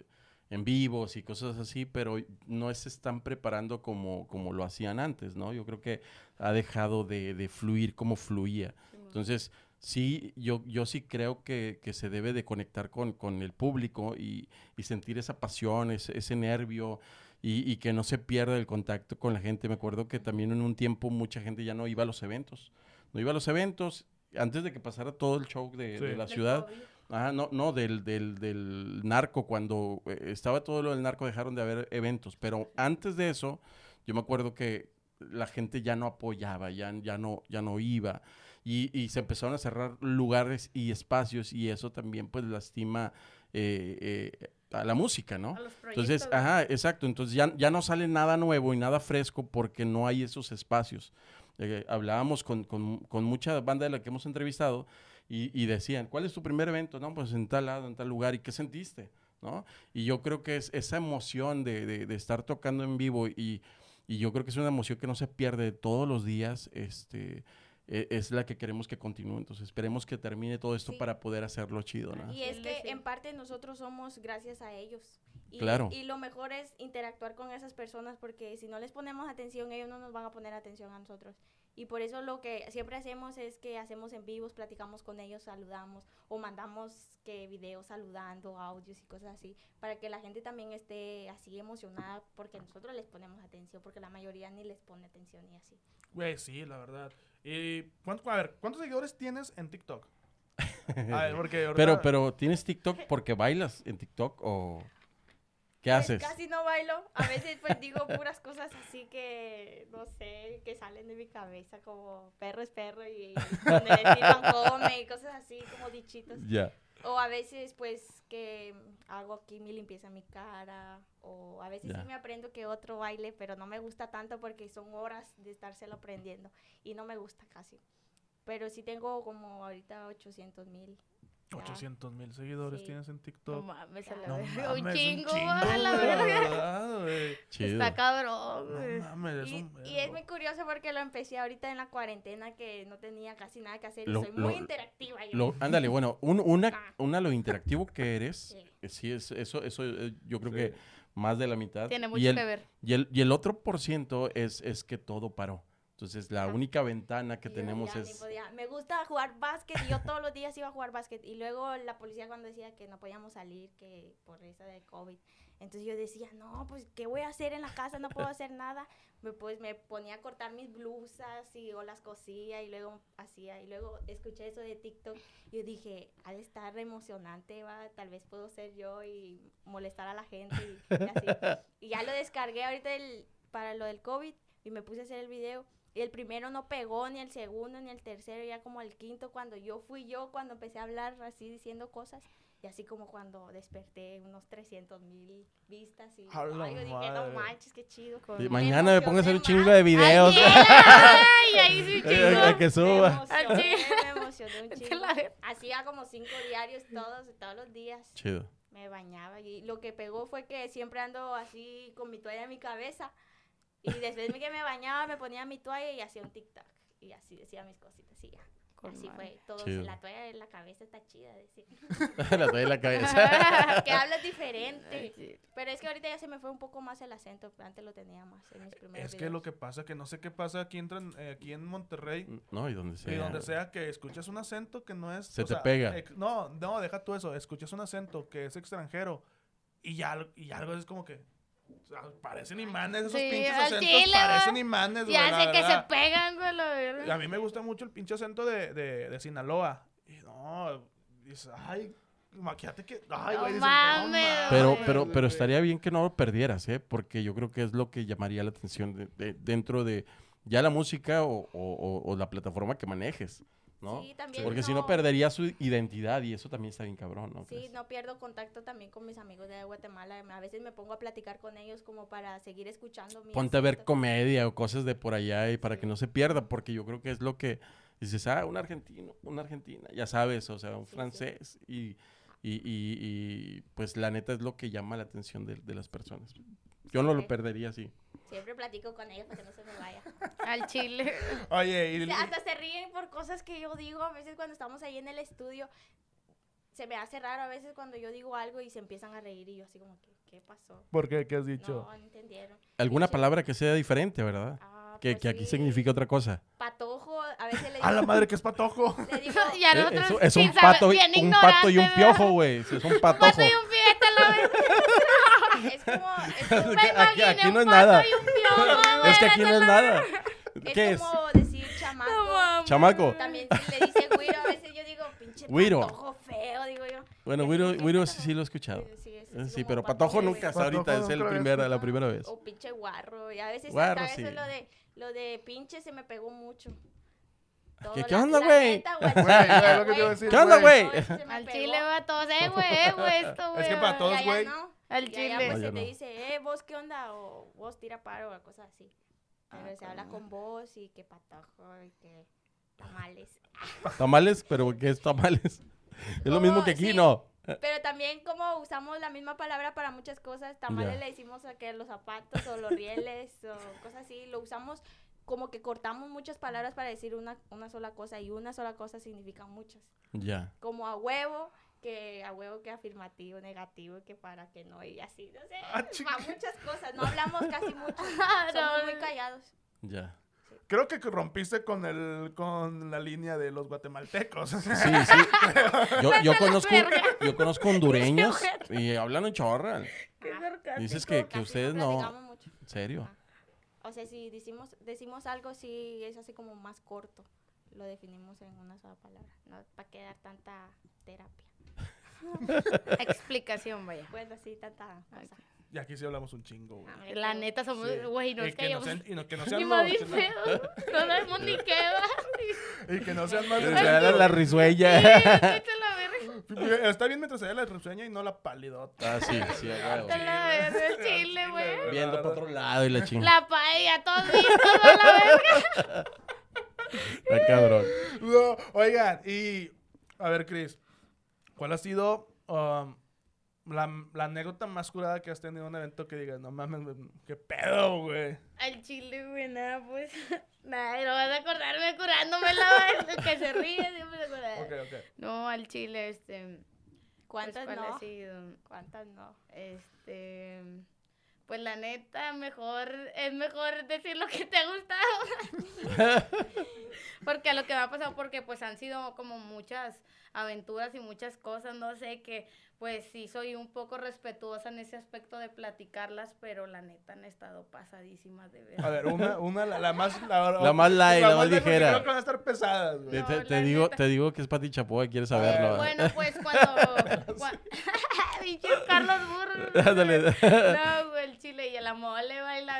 Speaker 2: en vivos y cosas así, pero no se están preparando como, como lo hacían antes, ¿no? Yo creo que ha dejado de, de fluir como fluía. Entonces, sí, yo, yo sí creo que, que se debe de conectar con, con el público y, y sentir esa pasión, ese, ese nervio y, y que no se pierda el contacto con la gente. Me acuerdo que también en un tiempo mucha gente ya no iba a los eventos. No iba a los eventos antes de que pasara todo el show de,
Speaker 1: Sí.
Speaker 2: de la ciudad. Ah, no, no, del, del, del narco, cuando eh, estaba todo lo del narco dejaron de haber eventos, pero antes de eso, yo me acuerdo que la gente ya no apoyaba, ya, ya, no, ya no iba, y, y se empezaron a cerrar lugares y espacios, y eso también pues lastima eh, eh, a la música, ¿no?
Speaker 3: A los
Speaker 2: Entonces, ajá, exacto. Entonces ya, ya no sale nada nuevo y nada fresco porque no hay esos espacios. Eh, hablábamos con, con, con mucha banda de la que hemos entrevistado y, y decían, ¿cuál es tu primer evento? No, pues en tal lado, en tal lugar. ¿Y qué sentiste? ¿No? Y yo creo que es esa emoción de, de- de estar tocando en vivo y, y yo creo que es una emoción que no se pierde todos los días, este, e- es la que queremos que continúe. Entonces esperemos que termine todo esto
Speaker 4: Sí.
Speaker 2: para poder hacerlo chido, ¿no?
Speaker 4: Y es que en parte nosotros somos gracias a ellos. Y,
Speaker 2: Claro.
Speaker 4: y lo mejor es interactuar con esas personas porque si no les ponemos atención, ellos no nos van a poner atención a nosotros. Y por eso lo que siempre hacemos es que hacemos en vivos, platicamos con ellos, saludamos o mandamos que videos saludando, audios y cosas así, para que la gente también esté así emocionada porque nosotros les ponemos atención, porque la mayoría ni les pone atención y así.
Speaker 1: Güey, sí, la verdad. Y, ¿cuánto- a ver, ¿cuántos seguidores tienes en TikTok? A ver, porque ahorita-
Speaker 2: Pero, pero, ¿tienes TikTok porque bailas en TikTok o qué
Speaker 4: Pues
Speaker 2: haces?
Speaker 4: casi no bailo. A veces pues digo puras cosas así que, no sé, que salen de mi cabeza como perro es perro y donde sirvan come y cosas así como dichitos.
Speaker 2: Ya.
Speaker 4: O a veces pues que hago aquí mi limpieza en mi cara o a veces
Speaker 2: Ya.
Speaker 4: sí me aprendo que otro baile, pero no me gusta tanto porque son horas de estárselo aprendiendo y no me gusta casi. Pero sí tengo como ahorita 800 mil.
Speaker 1: 800 mil seguidores
Speaker 4: Sí.
Speaker 1: tienes en
Speaker 3: No
Speaker 1: TikTok.
Speaker 3: mames, a la
Speaker 1: No
Speaker 3: verga,
Speaker 1: mames,
Speaker 3: un chingo,
Speaker 1: chingo,
Speaker 3: a la verga.
Speaker 1: verdad, güey.
Speaker 2: Chido.
Speaker 3: Está cabrón,
Speaker 1: No
Speaker 3: güey.
Speaker 1: mames, es
Speaker 4: Y,
Speaker 1: un
Speaker 4: y es muy curioso porque lo empecé ahorita en la cuarentena que no tenía casi nada que hacer y
Speaker 2: Lo-
Speaker 4: soy muy
Speaker 2: lo-
Speaker 4: interactiva. yo.
Speaker 2: Lo, ándale, bueno, un- una,
Speaker 4: Ah.
Speaker 2: una lo interactivo que eres,
Speaker 4: Sí.
Speaker 2: sí, es, eso, eso eh, yo creo
Speaker 1: Sí.
Speaker 2: que más de la mitad.
Speaker 3: Tiene
Speaker 2: y
Speaker 3: mucho
Speaker 2: el,
Speaker 3: que ver.
Speaker 2: Y el, y el otro por ciento es, es que todo paró. Entonces, la única ventana que tenemos
Speaker 4: ya
Speaker 2: es...
Speaker 4: Me gusta jugar básquet y yo todos los días iba a jugar básquet. Y luego la policía cuando decía que no podíamos salir, que por eso de COVID. Entonces yo decía, no, pues, ¿qué voy a hacer en la casa? No puedo hacer nada. Me, pues me ponía a cortar mis blusas y o las cosía y luego hacía. Y luego escuché eso de TikTok y yo dije, ha de estar emocionante, va, tal vez puedo ser yo y molestar a la gente y, y así. Y ya lo descargué ahorita el, para lo del COVID y me puse a hacer el video. Y el primero no pegó, ni el segundo, ni el tercero, ya como el quinto, cuando yo fui yo, cuando empecé a hablar así, diciendo cosas. Y así como cuando desperté, unos 300 mil vistas. Y
Speaker 1: A
Speaker 4: ay, yo dije, no manches, qué chido.
Speaker 2: Y mañana me pongo a hacer un chingo de videos.
Speaker 3: Ay, ahí sí, chingo.
Speaker 2: que
Speaker 4: Me
Speaker 2: suba.
Speaker 4: emocioné, me emocioné un chingo. Hacía como cinco diarios todos, todos los días.
Speaker 2: Chido.
Speaker 4: Me bañaba y lo que pegó fue que siempre ando así con mi toalla en mi cabeza. Y después de que me bañaba, me ponía mi toalla y hacía un tic-tac. Y así decía mis cositas y ya.
Speaker 3: Con
Speaker 4: así
Speaker 3: madre.
Speaker 4: fue. Todo,
Speaker 2: Chido.
Speaker 4: la toalla en la cabeza está chida, decir.
Speaker 2: la doy en la cabeza.
Speaker 4: que hablas diferente. Pero es que ahorita ya se me fue un poco más el acento. Antes lo tenía más en mis primeros
Speaker 1: Es que lo que pasa, que no sé qué pasa aquí, entran, eh, aquí en Monterrey.
Speaker 2: no, y donde sea.
Speaker 1: Y donde sea que escuches un acento que no es.
Speaker 2: Se
Speaker 1: o
Speaker 2: te
Speaker 1: sea,
Speaker 2: pega.
Speaker 1: no, no, deja tú eso. Escuchas un acento que es extranjero y ya, y algo es como que. Parecen imanes esos
Speaker 3: Sí,
Speaker 1: pinches acentos.
Speaker 3: chile,
Speaker 1: parecen imanes, güey.
Speaker 3: Ya sé que se pegan, güey, la
Speaker 1: Y
Speaker 3: verdad.
Speaker 1: A mí me gusta mucho el pinche acento de, de, de Sinaloa. Y no, dices, ay, imagínate que. Ay,
Speaker 3: No
Speaker 1: güey, dices,
Speaker 3: mames,
Speaker 2: Pero, pero, pero estaría bien que no lo perdieras, ¿eh? Porque yo creo que es lo que llamaría la atención de- de- dentro de ya la música o, o- o- o la plataforma que manejes, ¿no?
Speaker 4: Sí, también
Speaker 2: Porque si no perdería su identidad y eso también está bien cabrón, ¿no?
Speaker 4: Sí,
Speaker 2: crees?
Speaker 4: no pierdo contacto también con mis amigos de Guatemala. A veces me pongo a platicar con ellos como para seguir escuchando mi
Speaker 2: Ponte a ver comedia o cosas de por allá y para
Speaker 4: Sí.
Speaker 2: que no se pierda, porque yo creo que es lo que dices, ah, un argentino, una argentina, ya sabes, o sea, un
Speaker 4: Sí, sí.
Speaker 2: francés y, y, y- y, pues la neta es lo que llama la atención de, de las personas. Yo no lo perdería así.
Speaker 4: Siempre platico con ellos para que no se me vaya.
Speaker 3: Al chile.
Speaker 1: Oye, y,
Speaker 4: O sea, hasta se ríen por cosas que yo digo. A veces cuando estamos ahí en el estudio, se me hace raro a veces cuando yo digo algo y se empiezan a reír y yo así como que, ¿qué pasó?
Speaker 1: ¿por qué? ¿Qué has dicho?
Speaker 4: No, no entendieron.
Speaker 2: Alguna palabra que sea diferente, ¿verdad?
Speaker 4: Ah,
Speaker 2: Que,
Speaker 4: pues
Speaker 2: que aquí
Speaker 4: sí.
Speaker 2: significa otra cosa.
Speaker 4: Patojo, a veces le digo,
Speaker 1: A la madre que es patojo.
Speaker 4: le digo
Speaker 3: Y a
Speaker 2: Eh,
Speaker 3: nosotros
Speaker 2: es
Speaker 3: sin
Speaker 2: un pato, un pato y un piojo, güey. Es un patojo.
Speaker 3: Pato y un.
Speaker 4: Es como, es como,
Speaker 3: Me
Speaker 2: Aquí- aquí
Speaker 3: imaginé
Speaker 2: no
Speaker 3: un
Speaker 2: es
Speaker 3: pato
Speaker 2: nada.
Speaker 3: y un piojo,
Speaker 2: Es que aquí no es nada. ¿Qué es?
Speaker 4: como decir chamaco.
Speaker 3: No.
Speaker 2: Chamaco.
Speaker 4: También si le dice güiro, a veces yo digo, pinche patojo feo, digo yo.
Speaker 2: Bueno, Güiro, Güiro
Speaker 4: patojo.
Speaker 2: sí, sí lo he escuchado.
Speaker 4: Sí, sí,
Speaker 2: Eh, Sí,
Speaker 4: como
Speaker 2: pero patojo
Speaker 4: güey.
Speaker 2: nunca hasta ahorita,
Speaker 1: Patojo
Speaker 2: es el primera, la primera vez.
Speaker 4: O pinche guarro. Y a veces
Speaker 2: Guarro, sí.
Speaker 4: eso lo de, lo de pinche se me pegó mucho.
Speaker 2: ¿Qué- qué onda, güey?
Speaker 1: a
Speaker 2: ¿Qué onda, güey?
Speaker 3: Al chile va todos, eh, güey, eh, güey, esto, güey.
Speaker 1: Es que para todos, güey.
Speaker 3: Al
Speaker 4: no. Y allá, pues
Speaker 2: No,
Speaker 4: se
Speaker 2: ya
Speaker 4: te
Speaker 2: no.
Speaker 4: dice, eh, vos qué onda, o vos tira paro, o cosas así. Pero
Speaker 3: Ah,
Speaker 4: se habla
Speaker 3: con
Speaker 4: vos y que patojo y que tamales.
Speaker 2: Tamales, pero ¿qué es tamales? Es lo mismo que aquí,
Speaker 4: sí.
Speaker 2: ¿no?
Speaker 4: Pero también como usamos la misma palabra para muchas cosas, tamales
Speaker 2: Ya.
Speaker 4: le decimos a que los zapatos o los rieles o cosas así, lo usamos como que cortamos muchas palabras para decir una, una sola cosa y una sola cosa significa muchas.
Speaker 2: Ya.
Speaker 4: Como a huevo, que a huevo que afirmativo, negativo, que para que no y así, no sé,
Speaker 1: Ah,
Speaker 4: para muchas cosas, no hablamos casi mucho,
Speaker 3: Ah,
Speaker 4: somos muy callados.
Speaker 2: Ya.
Speaker 1: Creo que rompiste con el con la línea de los guatemaltecos.
Speaker 2: Sí, sí. Yo, yo conozco, yo conozco hondureños y hablan en chorra.
Speaker 4: Ah.
Speaker 2: Dices que, que ustedes no.
Speaker 4: mucho.
Speaker 2: ¿En serio?
Speaker 4: O sea, si decimos, decimos algo, sí es así como más corto. Lo definimos en una sola palabra. No para que dar tanta terapia.
Speaker 3: Explicación, vaya.
Speaker 4: Pues así, tanta cosa.
Speaker 1: y aquí sí hablamos un chingo, güey.
Speaker 4: Ah,
Speaker 3: La neta somos,
Speaker 1: Sí.
Speaker 3: güey, no
Speaker 1: y,
Speaker 3: es
Speaker 1: que no sean, y no- que no
Speaker 3: Ni
Speaker 1: sean
Speaker 3: más. No sabemos ni qué va.
Speaker 1: y que no sean más
Speaker 2: Se da la risueña.
Speaker 3: A la verga.
Speaker 1: Está bien mientras se dé la reseña y no la palidota.
Speaker 2: Ah, sí, sí.
Speaker 3: Vete a la verga, el chile, güey.
Speaker 2: Viendo para otro lado y la chingada.
Speaker 3: La paella, todos vistos a la verga.
Speaker 2: Está cabrón.
Speaker 1: No, oigan, y a ver, Chris, ¿cuál ha sido um, la, la anécdota más curada que has tenido en un evento que digas, no mames, qué pedo, güey?
Speaker 3: Al chile, güey, nada, pues. Nada, no vas a acordarme curándome la el que se ríe, siempre se acuerda.
Speaker 1: Ok, ok.
Speaker 3: No, al chile, este.
Speaker 4: ¿Cuántas
Speaker 3: pues, ¿cuál
Speaker 4: no?
Speaker 3: ha sido?
Speaker 4: ¿Cuántas no?
Speaker 3: Este. Pues la neta, mejor, es mejor decir lo que te ha gustado. porque a lo que me ha pasado, porque pues han sido como muchas aventuras y muchas cosas, no sé, que pues sí soy un poco respetuosa en ese aspecto de platicarlas, pero la neta han estado pasadísimas de ver.
Speaker 1: A ver, una, una la, la más... La,
Speaker 2: La más light, la más ligera.
Speaker 1: Creo que van a estar pesadas.
Speaker 2: Te,
Speaker 3: No,
Speaker 2: te-
Speaker 3: la
Speaker 2: te digo,
Speaker 3: neta.
Speaker 2: te digo que es Pati Chapoy, quieres saberlo.
Speaker 3: Bueno, pues cuando... cua- Pinche Carlos Burro. No, güey, el chile y el mole baila.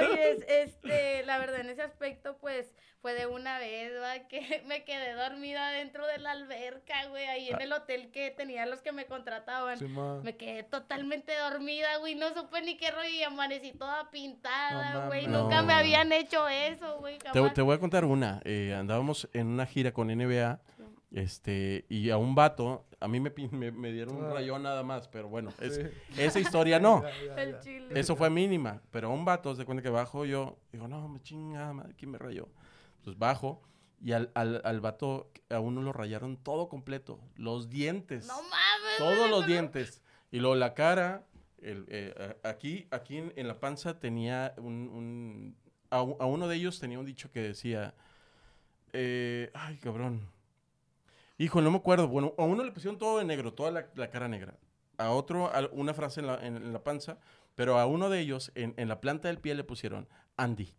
Speaker 3: Oye, es- este, la verdad, en ese aspecto, pues, fue de una vez, va, que me quedé dormida dentro de la alberca, güey, ahí en el hotel que tenía los que me contrataban. Me quedé totalmente dormida, güey, no supe ni qué rollo y amanecí toda pintada,
Speaker 1: No
Speaker 3: güey. Nunca me habían hecho eso, güey,
Speaker 2: te voy a contar una. Eh, andábamos en una gira con NBA. Este, y a un vato, a mí me, me, me dieron un
Speaker 1: Ah.
Speaker 2: rayón nada más, pero bueno, es-
Speaker 1: Sí.
Speaker 2: esa historia no.
Speaker 1: Ya, ya,
Speaker 3: El
Speaker 1: ya.
Speaker 3: chile.
Speaker 2: Eso fue mínima, pero a un vato, se cuenta que bajo yo, digo, no, me chinga, madre, ¿quién me rayó? Pues bajo, y al, al, al vato, a uno lo rayaron todo completo, los dientes,
Speaker 3: No mames,
Speaker 2: todos los dientes, y luego la cara, el, eh, aquí, aquí en, en la panza tenía un, un- a, a uno de ellos tenía un dicho que decía, eh, ay, cabrón, hijo, no me acuerdo, bueno, a uno le pusieron todo de negro, toda la, la cara negra, a otro una frase en la, en- en la panza, pero a uno de ellos en, en la planta del pie le pusieron Andy.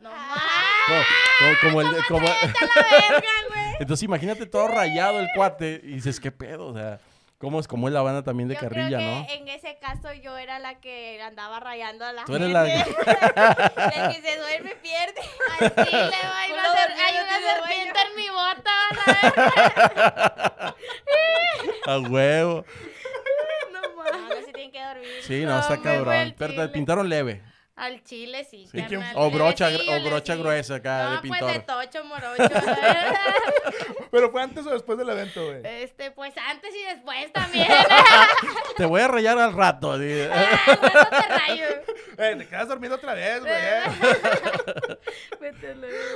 Speaker 3: No
Speaker 4: Ah.
Speaker 2: Como, como- como el como-
Speaker 3: la verga, güey.
Speaker 2: Entonces imagínate todo rayado el cuate y dices, ¿qué pedo? O sea, ¿cómo es, cómo es la banda también de
Speaker 4: Yo
Speaker 2: carrilla,
Speaker 4: creo
Speaker 2: no?
Speaker 4: en ese caso yo era la que andaba rayando a la
Speaker 2: Tú eres
Speaker 4: gente.
Speaker 2: la-
Speaker 4: La que se duerme pierde.
Speaker 3: Al chile, va, iba a
Speaker 4: Uno
Speaker 3: ser-
Speaker 4: dormido
Speaker 3: hay una serpiente en mi bota.
Speaker 2: A huevo.
Speaker 3: No
Speaker 4: No, se tienen que dormir.
Speaker 2: Sí, no,
Speaker 3: No,
Speaker 2: está cabrón. Pero te pintaron leve.
Speaker 3: Al chile sí,
Speaker 2: Sí.
Speaker 1: quién
Speaker 3: carnal.
Speaker 2: O brocha,
Speaker 3: Sí,
Speaker 2: o brocha
Speaker 3: sí.
Speaker 2: gruesa acá
Speaker 3: no,
Speaker 2: de
Speaker 3: pues de tocho, morocho.
Speaker 1: Pero fue antes o después del evento, güey.
Speaker 3: este, pues antes y después también.
Speaker 2: Te voy a rayar al rato. así.
Speaker 3: Ah, bueno, te rayo.
Speaker 1: Eh, te quedas dormido otra vez, güey. eh.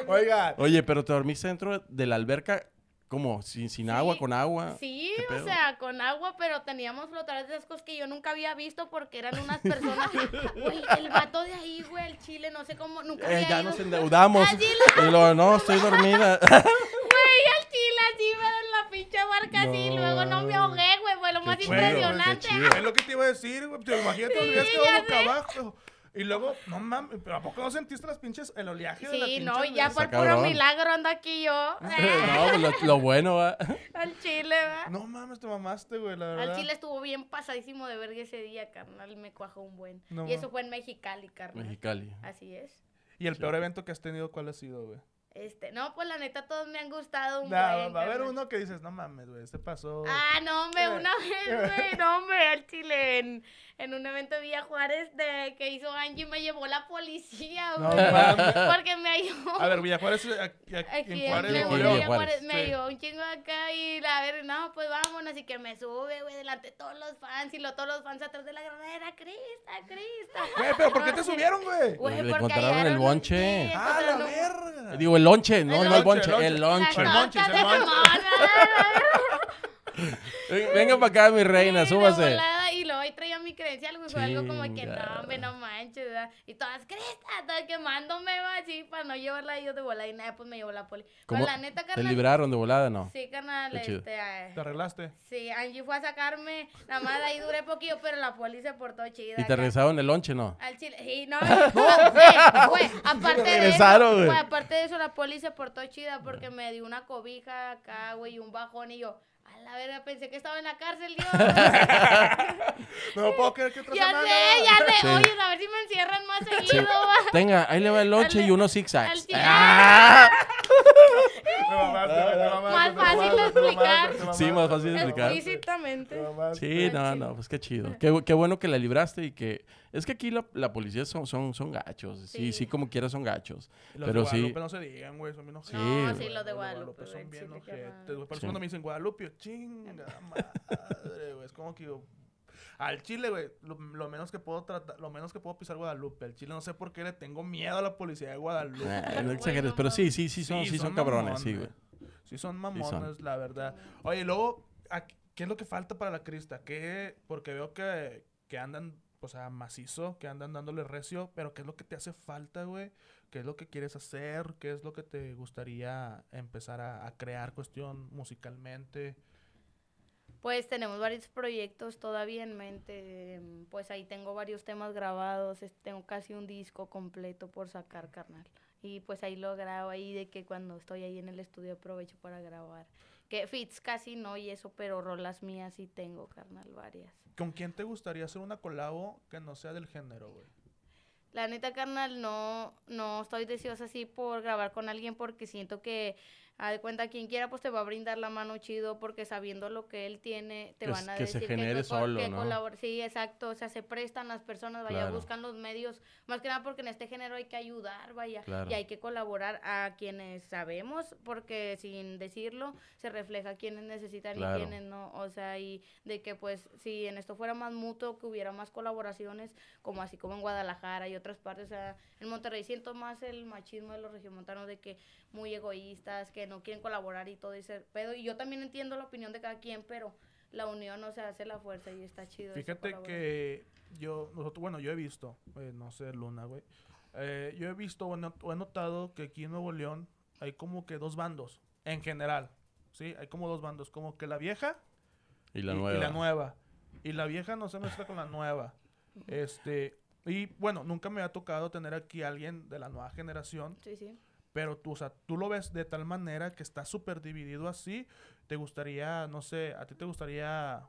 Speaker 1: Oiga,
Speaker 2: Oye, pero te dormiste dentro de la alberca, ¿cómo? ¿Sin, sin agua, con agua?
Speaker 3: Sí,
Speaker 2: ¿Qué
Speaker 3: o sea, con agua, pero teníamos flotadores de esas cosas que yo nunca había visto porque eran unas personas. Güey, el vato de ahí, güey, el chile, no sé cómo, nunca
Speaker 2: Eh,
Speaker 3: había
Speaker 2: ya
Speaker 3: ido.
Speaker 2: nos endeudamos.
Speaker 3: Así
Speaker 2: Y luego, no, estoy dormida.
Speaker 3: Güey, al chile así, pero en la pinche barca así,
Speaker 2: No,
Speaker 3: luego no me ahogué, güey, fue lo
Speaker 2: Qué
Speaker 3: más
Speaker 2: chido,
Speaker 3: impresionante.
Speaker 1: es lo que te iba a decir, güey. Te imagínate,
Speaker 3: Sí,
Speaker 1: boca abajo. Y luego, no mames, pero ¿a poco no sentiste las pinches, el oleaje de la
Speaker 3: Sí, no, y ya por puro milagro ando aquí yo.
Speaker 2: no, pues lo, lo bueno va.
Speaker 3: Al chile, va.
Speaker 1: No mames, te mamaste, güey, la verdad.
Speaker 3: Al chile estuvo bien pasadísimo de verga ese día, carnal. Me cuajó un buen.
Speaker 1: No
Speaker 3: y eso fue en Mexicali, carnal.
Speaker 2: Mexicali.
Speaker 3: Así es.
Speaker 1: ¿Y el peor evento que has tenido cuál ha sido, güey?
Speaker 3: Este, no, pues la neta todos me han gustado un
Speaker 1: Nah,
Speaker 3: buen.
Speaker 1: va a haber
Speaker 3: carnal.
Speaker 1: uno que dices, no mames, güey, este pasó.
Speaker 3: Ah, no, hombre,
Speaker 1: Eh.
Speaker 3: una vez, güey, no, hombre, al chile, en, en un evento de Villa Juárez de, que hizo Angie, me llevó la policía,
Speaker 1: No
Speaker 3: güey.
Speaker 1: mames.
Speaker 3: porque me ayudó.
Speaker 1: A ver, Villajuárez, eh, aquí, aquí
Speaker 3: Aquí
Speaker 1: en Juárez,
Speaker 3: en
Speaker 2: Aquí en
Speaker 1: León.
Speaker 3: Villa Juárez,
Speaker 2: Juárez,
Speaker 3: me
Speaker 1: sí.
Speaker 3: ayudó un chingo acá y la ver, no, pues vámonos y que me sube, güey, delante de todos los fans y lo, todos los fans atrás de la granadera, Crista, Crista.
Speaker 1: Güey, pero ¿por qué te subieron, güey?
Speaker 3: Güey,
Speaker 2: Le
Speaker 3: porque
Speaker 2: encontraron el bonche.
Speaker 3: sí,
Speaker 1: Ah, la verga.
Speaker 2: Digo, el lonche, no,
Speaker 3: El
Speaker 2: no el
Speaker 1: lonche,
Speaker 2: bonche,
Speaker 1: el
Speaker 2: el
Speaker 1: lonche.
Speaker 2: lonche.
Speaker 1: El
Speaker 3: notas
Speaker 1: el
Speaker 2: Ven- Venga para acá, mi reina, súbase.
Speaker 3: Ahí traía mi credencial, güey. Fue algo como que no, hombre, no manches, ¿verdad? Y todas, cresta, todas quemándome, va, así, para no llevarla yo de volada. Y nada, pues me llevó la poli.
Speaker 2: ¿Cómo?
Speaker 3: Pero la neta,
Speaker 2: ¿Te
Speaker 3: carnal.
Speaker 2: libraron de volada, no?
Speaker 3: Sí, carnal, este. ay,
Speaker 1: ¿Te arreglaste?
Speaker 3: Sí, Angie fue a sacarme. Nada más ahí duré poquillo, pero la poli se portó chida.
Speaker 2: ¿Y te regresaron el lonche, no?
Speaker 3: Al chile. Y no, güey, güey, aparte de eso,
Speaker 2: güey.
Speaker 3: aparte de eso, la poli se portó chida porque me dio una cobija acá, güey, y un bajón y yo, la verga, pensé que estaba en la cárcel, Dios.
Speaker 1: No puedo creer que otra
Speaker 3: ya
Speaker 1: semana.
Speaker 3: sé, ya sé.
Speaker 2: Sí.
Speaker 3: Oye, a ver si me encierran más seguido, va.
Speaker 2: Tenga, ahí le va el lonche y unos zigzags. ¡Ah!
Speaker 1: Mamaste,
Speaker 3: Más fácil de explicar.
Speaker 2: Sí, más fácil de explicar.
Speaker 3: Explícitamente.
Speaker 2: Sí, no, no, pues qué chido. Qué, qué bueno que la libraste y que... Es que aquí la, la policía son, son, son gachos. Sí, sí,
Speaker 3: Sí.
Speaker 2: como quiera son gachos.
Speaker 1: Los
Speaker 2: Pero
Speaker 1: de
Speaker 2: sí.
Speaker 1: Guadalupe no se digan, güey, son bien.
Speaker 2: Sí,
Speaker 3: No,
Speaker 2: güey.
Speaker 3: sí, los de
Speaker 1: Los
Speaker 3: Guadalupe,
Speaker 1: son bien ojetes. Por eso
Speaker 2: Sí.
Speaker 1: cuando me dicen Guadalupe, chinga madre, güey. Es como que yo... Al Chile, güey, lo, lo menos que puedo tratar, lo menos que puedo pisar Guadalupe. Al Chile no sé por qué le tengo miedo a la policía de Guadalupe.
Speaker 2: Ah, no exageres, pero sí, sí, sí son,
Speaker 1: Sí,
Speaker 2: sí son,
Speaker 1: son
Speaker 2: cabrones, sí, güey.
Speaker 1: mamones. Sí son mamones, la verdad. Oye, luego, ¿a- ¿qué es lo que falta para la crista? ¿Qué? Porque veo que, que andan o sea, macizo, que andan dándole recio, pero ¿qué es lo que te hace falta, güey? ¿Qué es lo que quieres hacer? ¿Qué es lo que te gustaría empezar a, a crear cuestión musicalmente?
Speaker 3: Pues tenemos varios proyectos todavía en mente. em, Pues ahí tengo varios temas grabados. Tengo casi un disco completo por sacar, carnal. Y pues ahí lo grabo ahí de que cuando estoy ahí en el estudio aprovecho para grabar. Que fits casi no y eso, pero rolas mías sí tengo, carnal, varias.
Speaker 1: ¿Con quién te gustaría hacer una colabo que no sea del género, güey?
Speaker 3: La neta, carnal, no, no estoy deseosa así por grabar con alguien porque siento que, a de cuenta, quien quiera, pues te va a brindar la mano chido porque sabiendo lo que él tiene, te
Speaker 2: Que
Speaker 3: van a
Speaker 2: que se
Speaker 3: decir
Speaker 2: genere
Speaker 3: es mejor
Speaker 2: solo,
Speaker 3: que Sí, exacto, o sea, se prestan las personas, vaya,
Speaker 2: Claro.
Speaker 3: buscan los medios, más que nada porque en este género hay que ayudar, vaya,
Speaker 2: Claro.
Speaker 3: y hay que colaborar a quienes sabemos, porque sin decirlo, se refleja quienes necesitan
Speaker 2: Claro.
Speaker 3: y quienes no, o sea, y de que pues si en esto fuera más mutuo, que hubiera más colaboraciones, como así como en Guadalajara y otras partes, o sea, en Monterrey siento más el machismo de los regiomontanos de que muy egoístas, que no quieren colaborar y todo ese pedo, y yo también entiendo la opinión de cada quien, pero la unión no se hace la fuerza y está chido.
Speaker 1: Fíjate que yo, nosotros, bueno, yo he visto, eh, no sé, Luna, güey. eh, yo he visto o he notado que aquí en Nuevo León hay como que dos bandos, en general. ¿Sí? Hay como dos bandos, como que la vieja
Speaker 2: Y la
Speaker 1: y, y
Speaker 2: nueva.
Speaker 1: la nueva. Y la vieja no se mezcla con la nueva. Este, y bueno, nunca me ha tocado tener aquí a alguien de la nueva generación,
Speaker 3: Sí, sí.
Speaker 1: Pero tú, o sea, tú lo ves de tal manera que está súper dividido así. ¿Te gustaría, no sé, a ti te gustaría,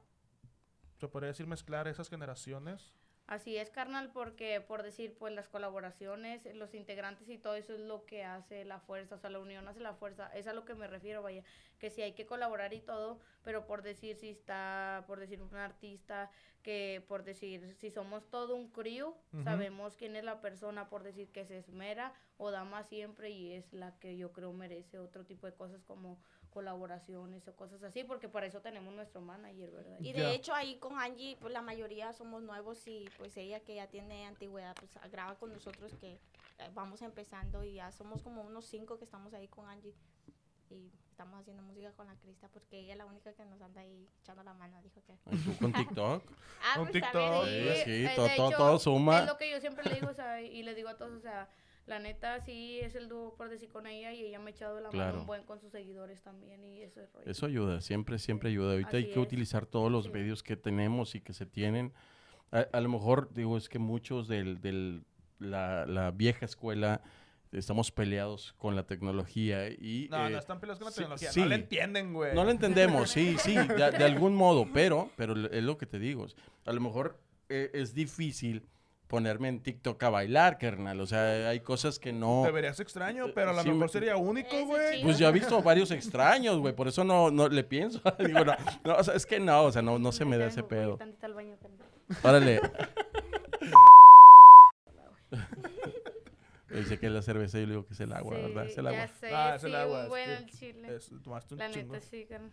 Speaker 1: se podría decir, mezclar esas generaciones?
Speaker 3: Así es, carnal, porque por decir, pues las colaboraciones, los integrantes y todo eso es lo que hace la fuerza, o sea, la unión hace la fuerza, es a lo que me refiero, vaya, que sí hay que colaborar y todo, pero por decir si está, por decir un artista, que por decir si somos todo un crew, sabemos quién es la persona, por decir que se esmera o da más siempre y es la que yo creo merece otro tipo de cosas como colaboraciones o cosas así, porque para eso tenemos nuestro manager, ¿verdad?
Speaker 4: Y de hecho ahí con Angie, pues la mayoría somos nuevos y pues ella que ya tiene antigüedad, pues graba con nosotros que eh, vamos empezando y ya somos como unos cinco que estamos ahí con Angie. Y estamos haciendo música con la Crista porque ella es la única que nos anda ahí echando la mano, dijo que...
Speaker 2: ¿Y tú con TikTok?
Speaker 4: Ah,
Speaker 1: Con
Speaker 4: pues,
Speaker 1: TikTok.
Speaker 2: Sí, sí,
Speaker 3: eh,
Speaker 2: todo-
Speaker 3: de
Speaker 2: todo-
Speaker 3: hecho,
Speaker 2: todo suma.
Speaker 3: Es lo que yo siempre le digo, o sea, y le digo a todos, o sea, la neta sí es el dúo por decir con ella y ella me ha echado la
Speaker 2: Claro.
Speaker 3: mano un buen con sus seguidores también y eso es rollo.
Speaker 2: Eso ayuda, siempre, siempre ayuda. Ahorita hay que
Speaker 3: es.
Speaker 2: utilizar todos los
Speaker 3: Sí.
Speaker 2: medios que tenemos y que se tienen. A, a lo mejor, digo, es que muchos del, del la, la vieja escuela estamos peleados con la tecnología y...
Speaker 1: No,
Speaker 2: eh,
Speaker 1: no están peleados con la
Speaker 2: sí-
Speaker 1: tecnología.
Speaker 2: sí.
Speaker 1: No la entienden, güey.
Speaker 2: No lo entendemos, sí, sí, de, de algún modo, pero, pero es lo que te digo. A lo mejor eh, es difícil ponerme en TikTok a bailar, carnal. O sea, hay cosas que no...
Speaker 1: Te verías extraño, pero a lo
Speaker 2: Sí,
Speaker 1: mejor
Speaker 2: me-
Speaker 1: sería único, güey.
Speaker 2: Pues ya he visto varios extraños, güey, por eso no, no le pienso. Digo, no, no, o sea, es que no, o sea, no, no se me da ese pedo. Órale. Dice que es la cerveza, yo le digo que es el agua, ¿verdad? Es el
Speaker 3: ya
Speaker 2: agua.
Speaker 3: sé,
Speaker 1: Ah, es
Speaker 3: sí,
Speaker 1: el agua,
Speaker 3: un
Speaker 1: es
Speaker 3: buen
Speaker 1: que
Speaker 3: al chile.
Speaker 1: Es- tomaste un
Speaker 3: la
Speaker 1: chingo.
Speaker 3: neta, sí, carnal.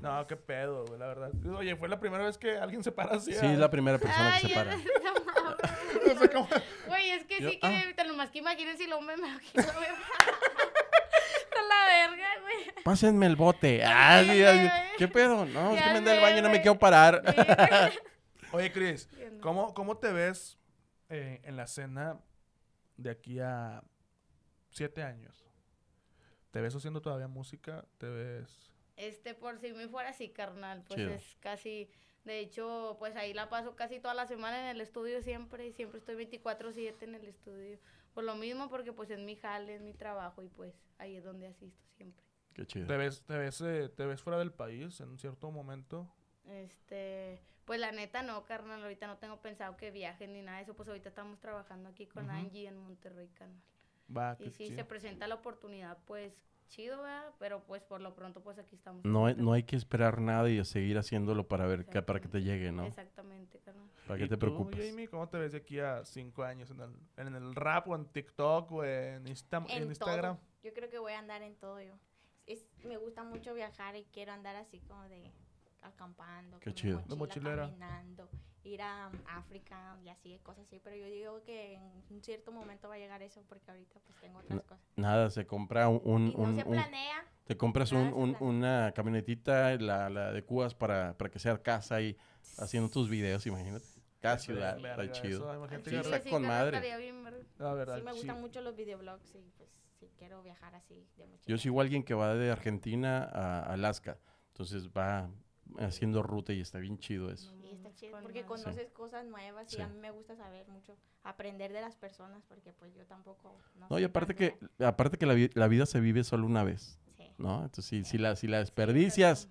Speaker 1: No, qué pedo, güey, la verdad. Oye, fue la primera vez que alguien se para así.
Speaker 2: Sí, es la primera persona
Speaker 3: Ay,
Speaker 2: que se para.
Speaker 1: No sé cómo-
Speaker 3: Güey, es que
Speaker 2: Yo-
Speaker 3: sí
Speaker 2: ah.
Speaker 3: que te lo más que imaginen si lo me imagino. Con la verga, güey.
Speaker 2: Pásenme el bote. Ah, sí. ¿Qué pedo? No, es que me anda el baño y no me quiero parar.
Speaker 1: Oye, Chris,
Speaker 3: Entiendo.
Speaker 1: ¿cómo, ¿cómo te ves eh, en la escena de aquí a siete años? ¿Te ves haciendo todavía música? ¿Te ves...?
Speaker 3: Este, por si me fuera así, carnal, pues
Speaker 2: Chido.
Speaker 3: es casi, de hecho, pues ahí la paso casi toda la semana en el estudio siempre, y siempre estoy 24/7 en el estudio. Por lo mismo, porque pues es mi jale, es mi trabajo, y pues ahí es donde asisto siempre.
Speaker 2: Qué chido.
Speaker 1: ¿Te ves, te, ves, eh, ¿Te ves fuera del país en cierto momento?
Speaker 3: Este, pues la neta no, carnal, ahorita no tengo pensado que viajen ni nada de eso, pues ahorita estamos trabajando aquí con. Angie en Monterrey, carnal.
Speaker 1: Va,
Speaker 3: Y si
Speaker 1: chido.
Speaker 3: se presenta la oportunidad, pues chido, ¿verdad? Pero pues por lo pronto, pues aquí estamos.
Speaker 2: No hay, no hay que esperar nada y seguir haciéndolo para ver que, para que te llegue, ¿no?
Speaker 3: Exactamente, carnal.
Speaker 2: Para
Speaker 1: ¿Y
Speaker 2: que te
Speaker 1: tú,
Speaker 2: preocupes.
Speaker 1: Jamie, ¿cómo te ves de aquí a cinco años en el, en el rap o en TikTok o en, Insta- en
Speaker 4: En
Speaker 1: Instagram?
Speaker 4: todo. Yo creo que voy a andar en todo yo. Es, me gusta mucho viajar y quiero andar así como de acampando,
Speaker 2: Qué
Speaker 4: con mi
Speaker 2: chido.
Speaker 1: De
Speaker 4: mochila,
Speaker 1: mochilera.
Speaker 4: caminando, ir a um, África y así, cosas así. Pero yo digo que en un cierto momento va a llegar eso porque ahorita pues tengo otras
Speaker 2: No,
Speaker 4: cosas.
Speaker 2: Nada, se compra un... un-
Speaker 4: Y no
Speaker 2: un-
Speaker 4: se
Speaker 2: un-
Speaker 4: planea.
Speaker 2: te compras un- una camionetita, la, la de Cubas, para, para que sea casa y haciendo tus videos, imagínate. cada ciudad.
Speaker 1: Verga,
Speaker 2: Está
Speaker 1: eso,
Speaker 2: chido.
Speaker 1: imagínate
Speaker 2: Sí,
Speaker 1: que-
Speaker 2: está
Speaker 3: sí,
Speaker 2: con madre.
Speaker 3: estaría bien, ¿verdad?
Speaker 1: La verdad,
Speaker 4: Sí me gustan
Speaker 1: sí.
Speaker 4: mucho los videoblogs y pues sí quiero viajar así de mochila.
Speaker 2: Yo sigo a alguien que va de Argentina a Alaska. Entonces va haciendo ruta y está bien chido eso.
Speaker 4: Y está chido
Speaker 3: Con
Speaker 4: porque conoces cosas nuevas y
Speaker 2: Sí.
Speaker 4: a mí me gusta saber mucho, aprender de las personas porque pues yo tampoco...
Speaker 2: No, y
Speaker 4: sé
Speaker 2: aparte que, aparte que la, vi- la vida se vive solo una vez,
Speaker 4: Sí.
Speaker 2: ¿no? Entonces, si, si, la, si la desperdicias,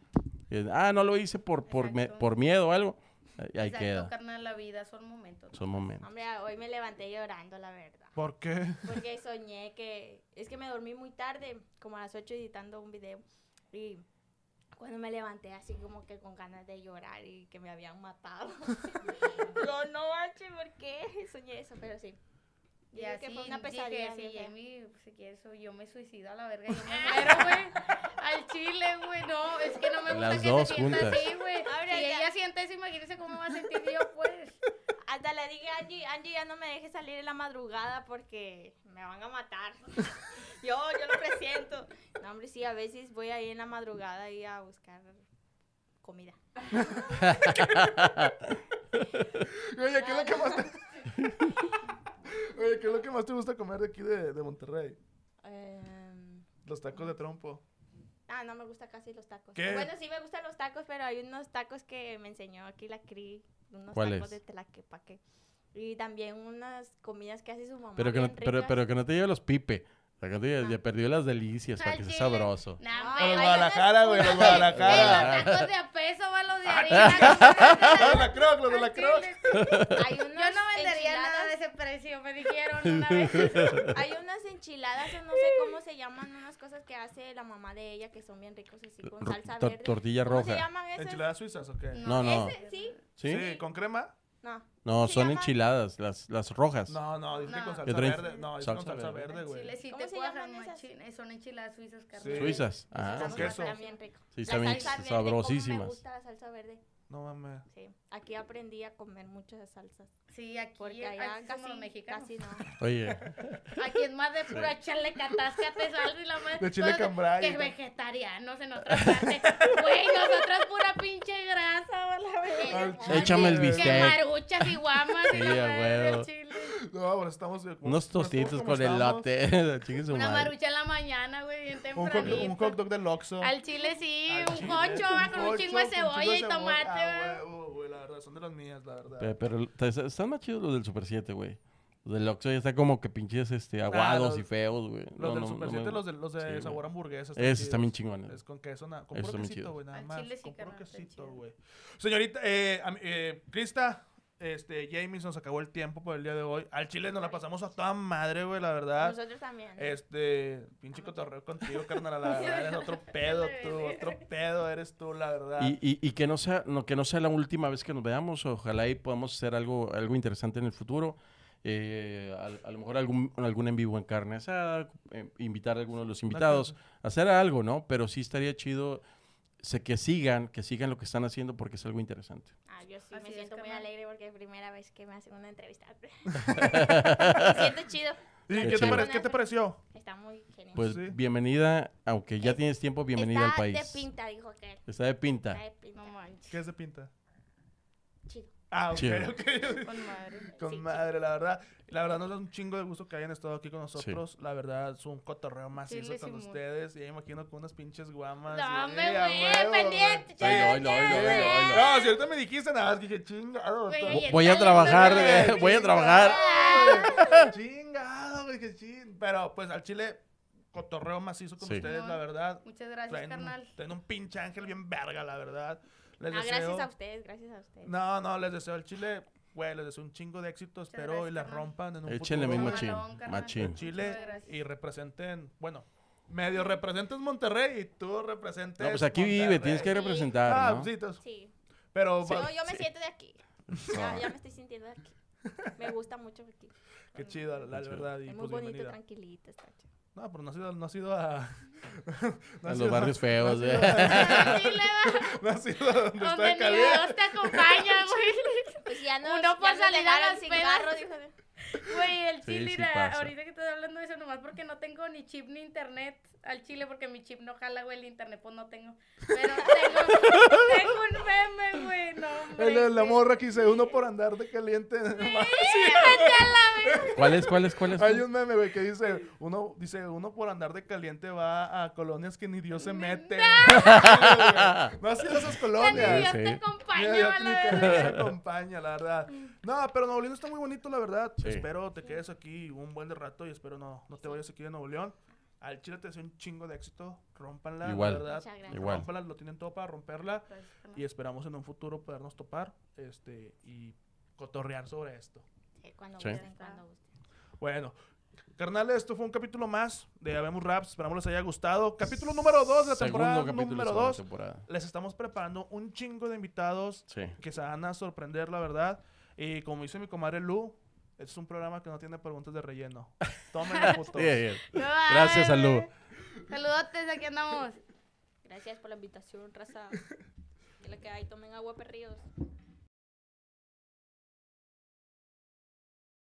Speaker 2: eh, ah, no lo hice por, por, me- por miedo o algo, ahí
Speaker 3: Exacto,
Speaker 2: queda.
Speaker 3: carnal, la vida son momentos.
Speaker 2: Son momentos.
Speaker 4: Hombre, hoy me levanté llorando, la verdad.
Speaker 1: ¿Por qué?
Speaker 4: Porque soñé que... Es que me dormí muy tarde, como a las 8 editando un video. Y cuando me levanté así como que con ganas de llorar y que me habían matado. no, no manches, ¿por qué soñé eso? Pero sí.
Speaker 3: Y así
Speaker 4: que fue una pesadilla.
Speaker 3: si. Jamie se quiere eso, yo me suicido a la verga, yo me muero, güey. Al chile, güey, no, es que no me gusta
Speaker 2: Las
Speaker 3: que se sienta
Speaker 2: juntas.
Speaker 3: así, güey. Si
Speaker 4: ya-
Speaker 3: ella siente eso, imagínese cómo va a sentir yo, pues.
Speaker 4: Hasta le dije a Angie, Angie ya no me dejes salir en la madrugada porque me van a matar. Yo, yo lo presiento. No, hombre, sí, a veces voy ahí en la madrugada ahí a buscar comida.
Speaker 1: Oye, ¿qué es lo que más te... Oye, ¿qué es lo que más te gusta comer de aquí de, de Monterrey?
Speaker 4: Em,
Speaker 1: Los tacos de trompo.
Speaker 4: ah, no me gusta casi los tacos.
Speaker 1: ¿Qué?
Speaker 4: Bueno, sí me gustan los tacos, pero hay unos tacos que me enseñó aquí la CRI. Unos
Speaker 2: ¿Cuáles?
Speaker 4: tacos de telaquepaque. Y también unas comidas que hace su mamá.
Speaker 2: Pero que, no, pero, pero que no te lleve los pipe. O
Speaker 4: Ah.
Speaker 2: ya perdió las delicias para que sea sabroso.
Speaker 3: Nah,
Speaker 4: Ah,
Speaker 1: A los Guadalajara, güey, los Guadalajara.
Speaker 3: los tacos de a peso, va los de
Speaker 1: Ah,
Speaker 3: harina.
Speaker 1: Los de la Croc, los de la Croc.
Speaker 3: Yo no vendería nada de ese precio, me dijeron una vez.
Speaker 4: Hay unas enchiladas, o no sé cómo se llaman, unas cosas que hace la mamá de ella que son bien ricos así con salsa verde.
Speaker 2: tortilla
Speaker 4: ¿Cómo se
Speaker 2: roja.
Speaker 4: llaman esas?
Speaker 1: ¿Enchiladas suizas o qué?
Speaker 2: No, no.
Speaker 4: ¿Sí?
Speaker 2: Sí,
Speaker 1: ¿con crema?
Speaker 4: No.
Speaker 2: No, son
Speaker 4: llama?
Speaker 2: enchiladas, las, las rojas.
Speaker 1: No, no, dice que
Speaker 3: No.
Speaker 1: con
Speaker 2: ¿Qué
Speaker 1: salsa verde. No, dice con
Speaker 2: Salsa
Speaker 1: salsa
Speaker 2: verde.
Speaker 1: güey.
Speaker 3: Chile sí
Speaker 4: ¿Cómo
Speaker 3: te
Speaker 4: se llaman esas?
Speaker 3: Son enchiladas suizas, carnal.
Speaker 1: Sí.
Speaker 2: Suizas. Ah,
Speaker 1: Con queso.
Speaker 4: están bien ricas.
Speaker 2: Sí,
Speaker 4: verde,
Speaker 2: sabrosísimas.
Speaker 4: me gusta la salsa verde.
Speaker 1: No mames.
Speaker 4: Sí. Aquí aprendí a comer muchas salsas.
Speaker 3: Sí, aquí,
Speaker 4: Porque
Speaker 3: aquí
Speaker 4: allá
Speaker 3: somos
Speaker 4: casi,
Speaker 3: los mexicanos.
Speaker 4: casi no.
Speaker 2: Oye,
Speaker 3: Aquí es más de pura echarle catascate salsa y la madre.
Speaker 1: De chile cambray,
Speaker 3: Que
Speaker 1: ¿no?
Speaker 3: vegetarianos en otra parte. Güey, nosotros pura pinche grasa, Que
Speaker 1: chile.
Speaker 2: Échame el bistec.
Speaker 3: maruchas y guamas y
Speaker 2: Sí,
Speaker 3: la
Speaker 2: a
Speaker 3: madre
Speaker 2: huevo.
Speaker 3: del chile.
Speaker 1: No, ahora estamos... de-
Speaker 2: unos
Speaker 1: como-
Speaker 2: tostitos
Speaker 1: como
Speaker 2: con. Chingue su
Speaker 3: Una
Speaker 2: madre.
Speaker 3: marucha en la mañana, güey, bien
Speaker 1: Un hot,
Speaker 3: tempranito.
Speaker 1: un hot dog del Oxxo.
Speaker 3: Al chile sí,
Speaker 1: Al
Speaker 3: un
Speaker 1: chile,
Speaker 3: cocho, va, con un chingo de cebolla
Speaker 1: de
Speaker 3: y tomate,
Speaker 1: Ah, güey, la verdad, son de las mías, la verdad.
Speaker 2: Pe- Pero, te- están más chidos los del Super 7, güey. Los del Oxxo ya están como que pinches este, aguados
Speaker 1: los-
Speaker 2: y feos, güey.
Speaker 1: Los
Speaker 2: No,
Speaker 1: del
Speaker 2: no,
Speaker 1: Super
Speaker 2: no
Speaker 1: 7,
Speaker 2: me-
Speaker 1: los de, los de
Speaker 2: Sí,
Speaker 1: sabor hamburguesa.
Speaker 2: Esos están bien chingones.
Speaker 1: Es con queso, con puro quesito, güey, nada más. con puro quesito, güey. Señorita, eh, eh, Krista, este, Jamie, se nos acabó el tiempo por el día de hoy. Al chile nos la pasamos a toda madre, güey, la verdad.
Speaker 4: Nosotros también.
Speaker 1: Este, pinche cotorreo contigo, carnal, la verdad, eres otro pedo tú, otro pedo eres tú, la verdad.
Speaker 2: Y, y, y que, no sea, no, que no sea la última vez que nos veamos. Ojalá y podamos hacer algo, algo interesante en el futuro. Eh, a, a lo mejor algún, algún en vivo en carne asada, eh, invitar a algunos de los invitados, hacer algo, ¿no? Pero sí estaría chido sé que sigan, que sigan lo que están haciendo porque es algo interesante.
Speaker 4: Ah, yo sí
Speaker 3: Así
Speaker 4: me siento muy alegre porque es primera vez que me hacen una entrevista. me siento chido.
Speaker 1: ¿Y
Speaker 2: Qué
Speaker 1: te,
Speaker 2: chido.
Speaker 1: pare- qué te pareció?
Speaker 4: Está muy genial.
Speaker 2: Pues
Speaker 1: Sí.
Speaker 2: bienvenida, aunque ya
Speaker 4: Es-
Speaker 2: tienes tiempo, bienvenida
Speaker 4: Está
Speaker 2: al país.
Speaker 4: de pinta, dijo que.
Speaker 2: Está de pinta.
Speaker 4: Está de pinta.
Speaker 3: No manches.
Speaker 1: ¿Qué es de pinta?
Speaker 4: Chido.
Speaker 1: Ah, ok,
Speaker 2: Chido.
Speaker 1: ok.
Speaker 3: Con madre.
Speaker 1: Con
Speaker 4: Sí,
Speaker 1: madre, la verdad. La verdad nos da un chingo de gusto que hayan estado aquí con nosotros. La verdad, es un cotorreo macizo
Speaker 3: les
Speaker 1: con ustedes. Y ya imagino con unas pinches guamas.
Speaker 3: No,
Speaker 1: y-
Speaker 3: me
Speaker 1: a
Speaker 3: güey, pendiente.
Speaker 1: güey.
Speaker 2: Oilo, oilo, oilo, oilo, oilo.
Speaker 1: No, si ahorita me dijiste nada, más dije chingado.
Speaker 3: Güey, oye,
Speaker 2: Voy a trabajar, eh, voy a trabajar.
Speaker 1: Chingado, güey, que ching. Pero pues al chile, cotorreo macizo con
Speaker 2: Sí.
Speaker 1: ustedes, la verdad.
Speaker 3: Muchas gracias,
Speaker 1: Traen, un-
Speaker 3: carnal.
Speaker 1: traen un pinche ángel bien verga, la verdad. Les
Speaker 4: Ah,
Speaker 1: deseo...
Speaker 4: gracias a ustedes, gracias a ustedes.
Speaker 1: No, no, les deseo al chile, güey, les deseo un chingo de éxito. Espero
Speaker 3: gracias,
Speaker 1: y la rompan en un
Speaker 2: Échenle mi
Speaker 1: futuro,
Speaker 2: machín,
Speaker 3: Mamalón, carnal.
Speaker 2: machín.
Speaker 1: en Chile y representen, bueno, medio representas Monterrey y tú representes
Speaker 2: No, pues aquí vive,
Speaker 1: Monterrey.
Speaker 2: tienes que
Speaker 4: Sí.
Speaker 2: representar,
Speaker 1: Ah,
Speaker 2: ¿no?
Speaker 1: sí, entonces,
Speaker 4: Sí.
Speaker 1: pero
Speaker 4: Yo,
Speaker 1: va-
Speaker 4: yo me
Speaker 1: sí,
Speaker 4: siento de aquí. Ya, ya me estoy sintiendo de aquí. Me gusta mucho aquí.
Speaker 1: qué chido, la, verdad, y
Speaker 4: Es muy
Speaker 1: pues
Speaker 4: bonito,
Speaker 1: bienvenida.
Speaker 4: tranquilito, está chido.
Speaker 1: No, pero no has ido, no has ido a... no
Speaker 2: A los barrios feos,
Speaker 3: da.
Speaker 1: No has ido donde
Speaker 3: Donde
Speaker 1: está
Speaker 3: ni
Speaker 1: Calea.
Speaker 3: Dios te acompaña, güey.
Speaker 4: Pues ya no,
Speaker 3: Uno salir a las
Speaker 4: sin
Speaker 3: pedas.
Speaker 4: carro, dijo.
Speaker 3: Güey, el
Speaker 2: Sí,
Speaker 3: chile,
Speaker 2: sí pasa.
Speaker 3: ahorita que estoy hablando de eso, nomás porque no tengo ni chip ni internet al chile, porque mi chip no jala, güey, el internet pues no tengo. Pero tengo, tengo un meme, güey, no.
Speaker 1: El de la morra que dice uno por andar de caliente.
Speaker 2: ¿Cuál es, cuál es, cuál es?
Speaker 1: Hay un meme, güey, que dice uno, dice, uno por andar de caliente va a colonias que ni Dios se mete. no has ido a esas colonias.
Speaker 3: ni Dios
Speaker 2: Sí.
Speaker 3: te acompaña, la verdad.
Speaker 1: Dios te acompaña, la verdad. No, pero Nuevo León está muy bonito, la verdad.
Speaker 2: Sí.
Speaker 1: Espero te quedes aquí un buen rato y espero no, no te vayas aquí de Nuevo León. Al Chile te deseo un chingo de éxito. Rómpanla,
Speaker 2: Igual.
Speaker 1: la verdad.
Speaker 2: Igual.
Speaker 1: Rómpanla, lo tienen todo para romperla.
Speaker 3: Pues, no.
Speaker 1: Y esperamos en un futuro podernos topar este y cotorrear sobre esto.
Speaker 4: Sí, cuando
Speaker 2: Sí.
Speaker 4: gusten, cuando gusten.
Speaker 1: Bueno, carnales, esto fue un capítulo más de Habemos Raps. Esperamos les haya gustado. Capítulo número 2 de la temporada
Speaker 2: Segundo capítulo
Speaker 1: número
Speaker 2: de la
Speaker 1: 2.
Speaker 2: temporada.
Speaker 1: Les estamos preparando un chingo de invitados
Speaker 2: Sí.
Speaker 1: que se van a sorprender, la verdad. Y como dice mi comadre Lu, este es un programa que no tiene preguntas de relleno. Tomen putos.
Speaker 2: Bien. Gracias. Salud.
Speaker 3: Saludotes, aquí andamos.
Speaker 4: Gracias por la invitación, raza. Que la que hay, tomen agua, perrillos.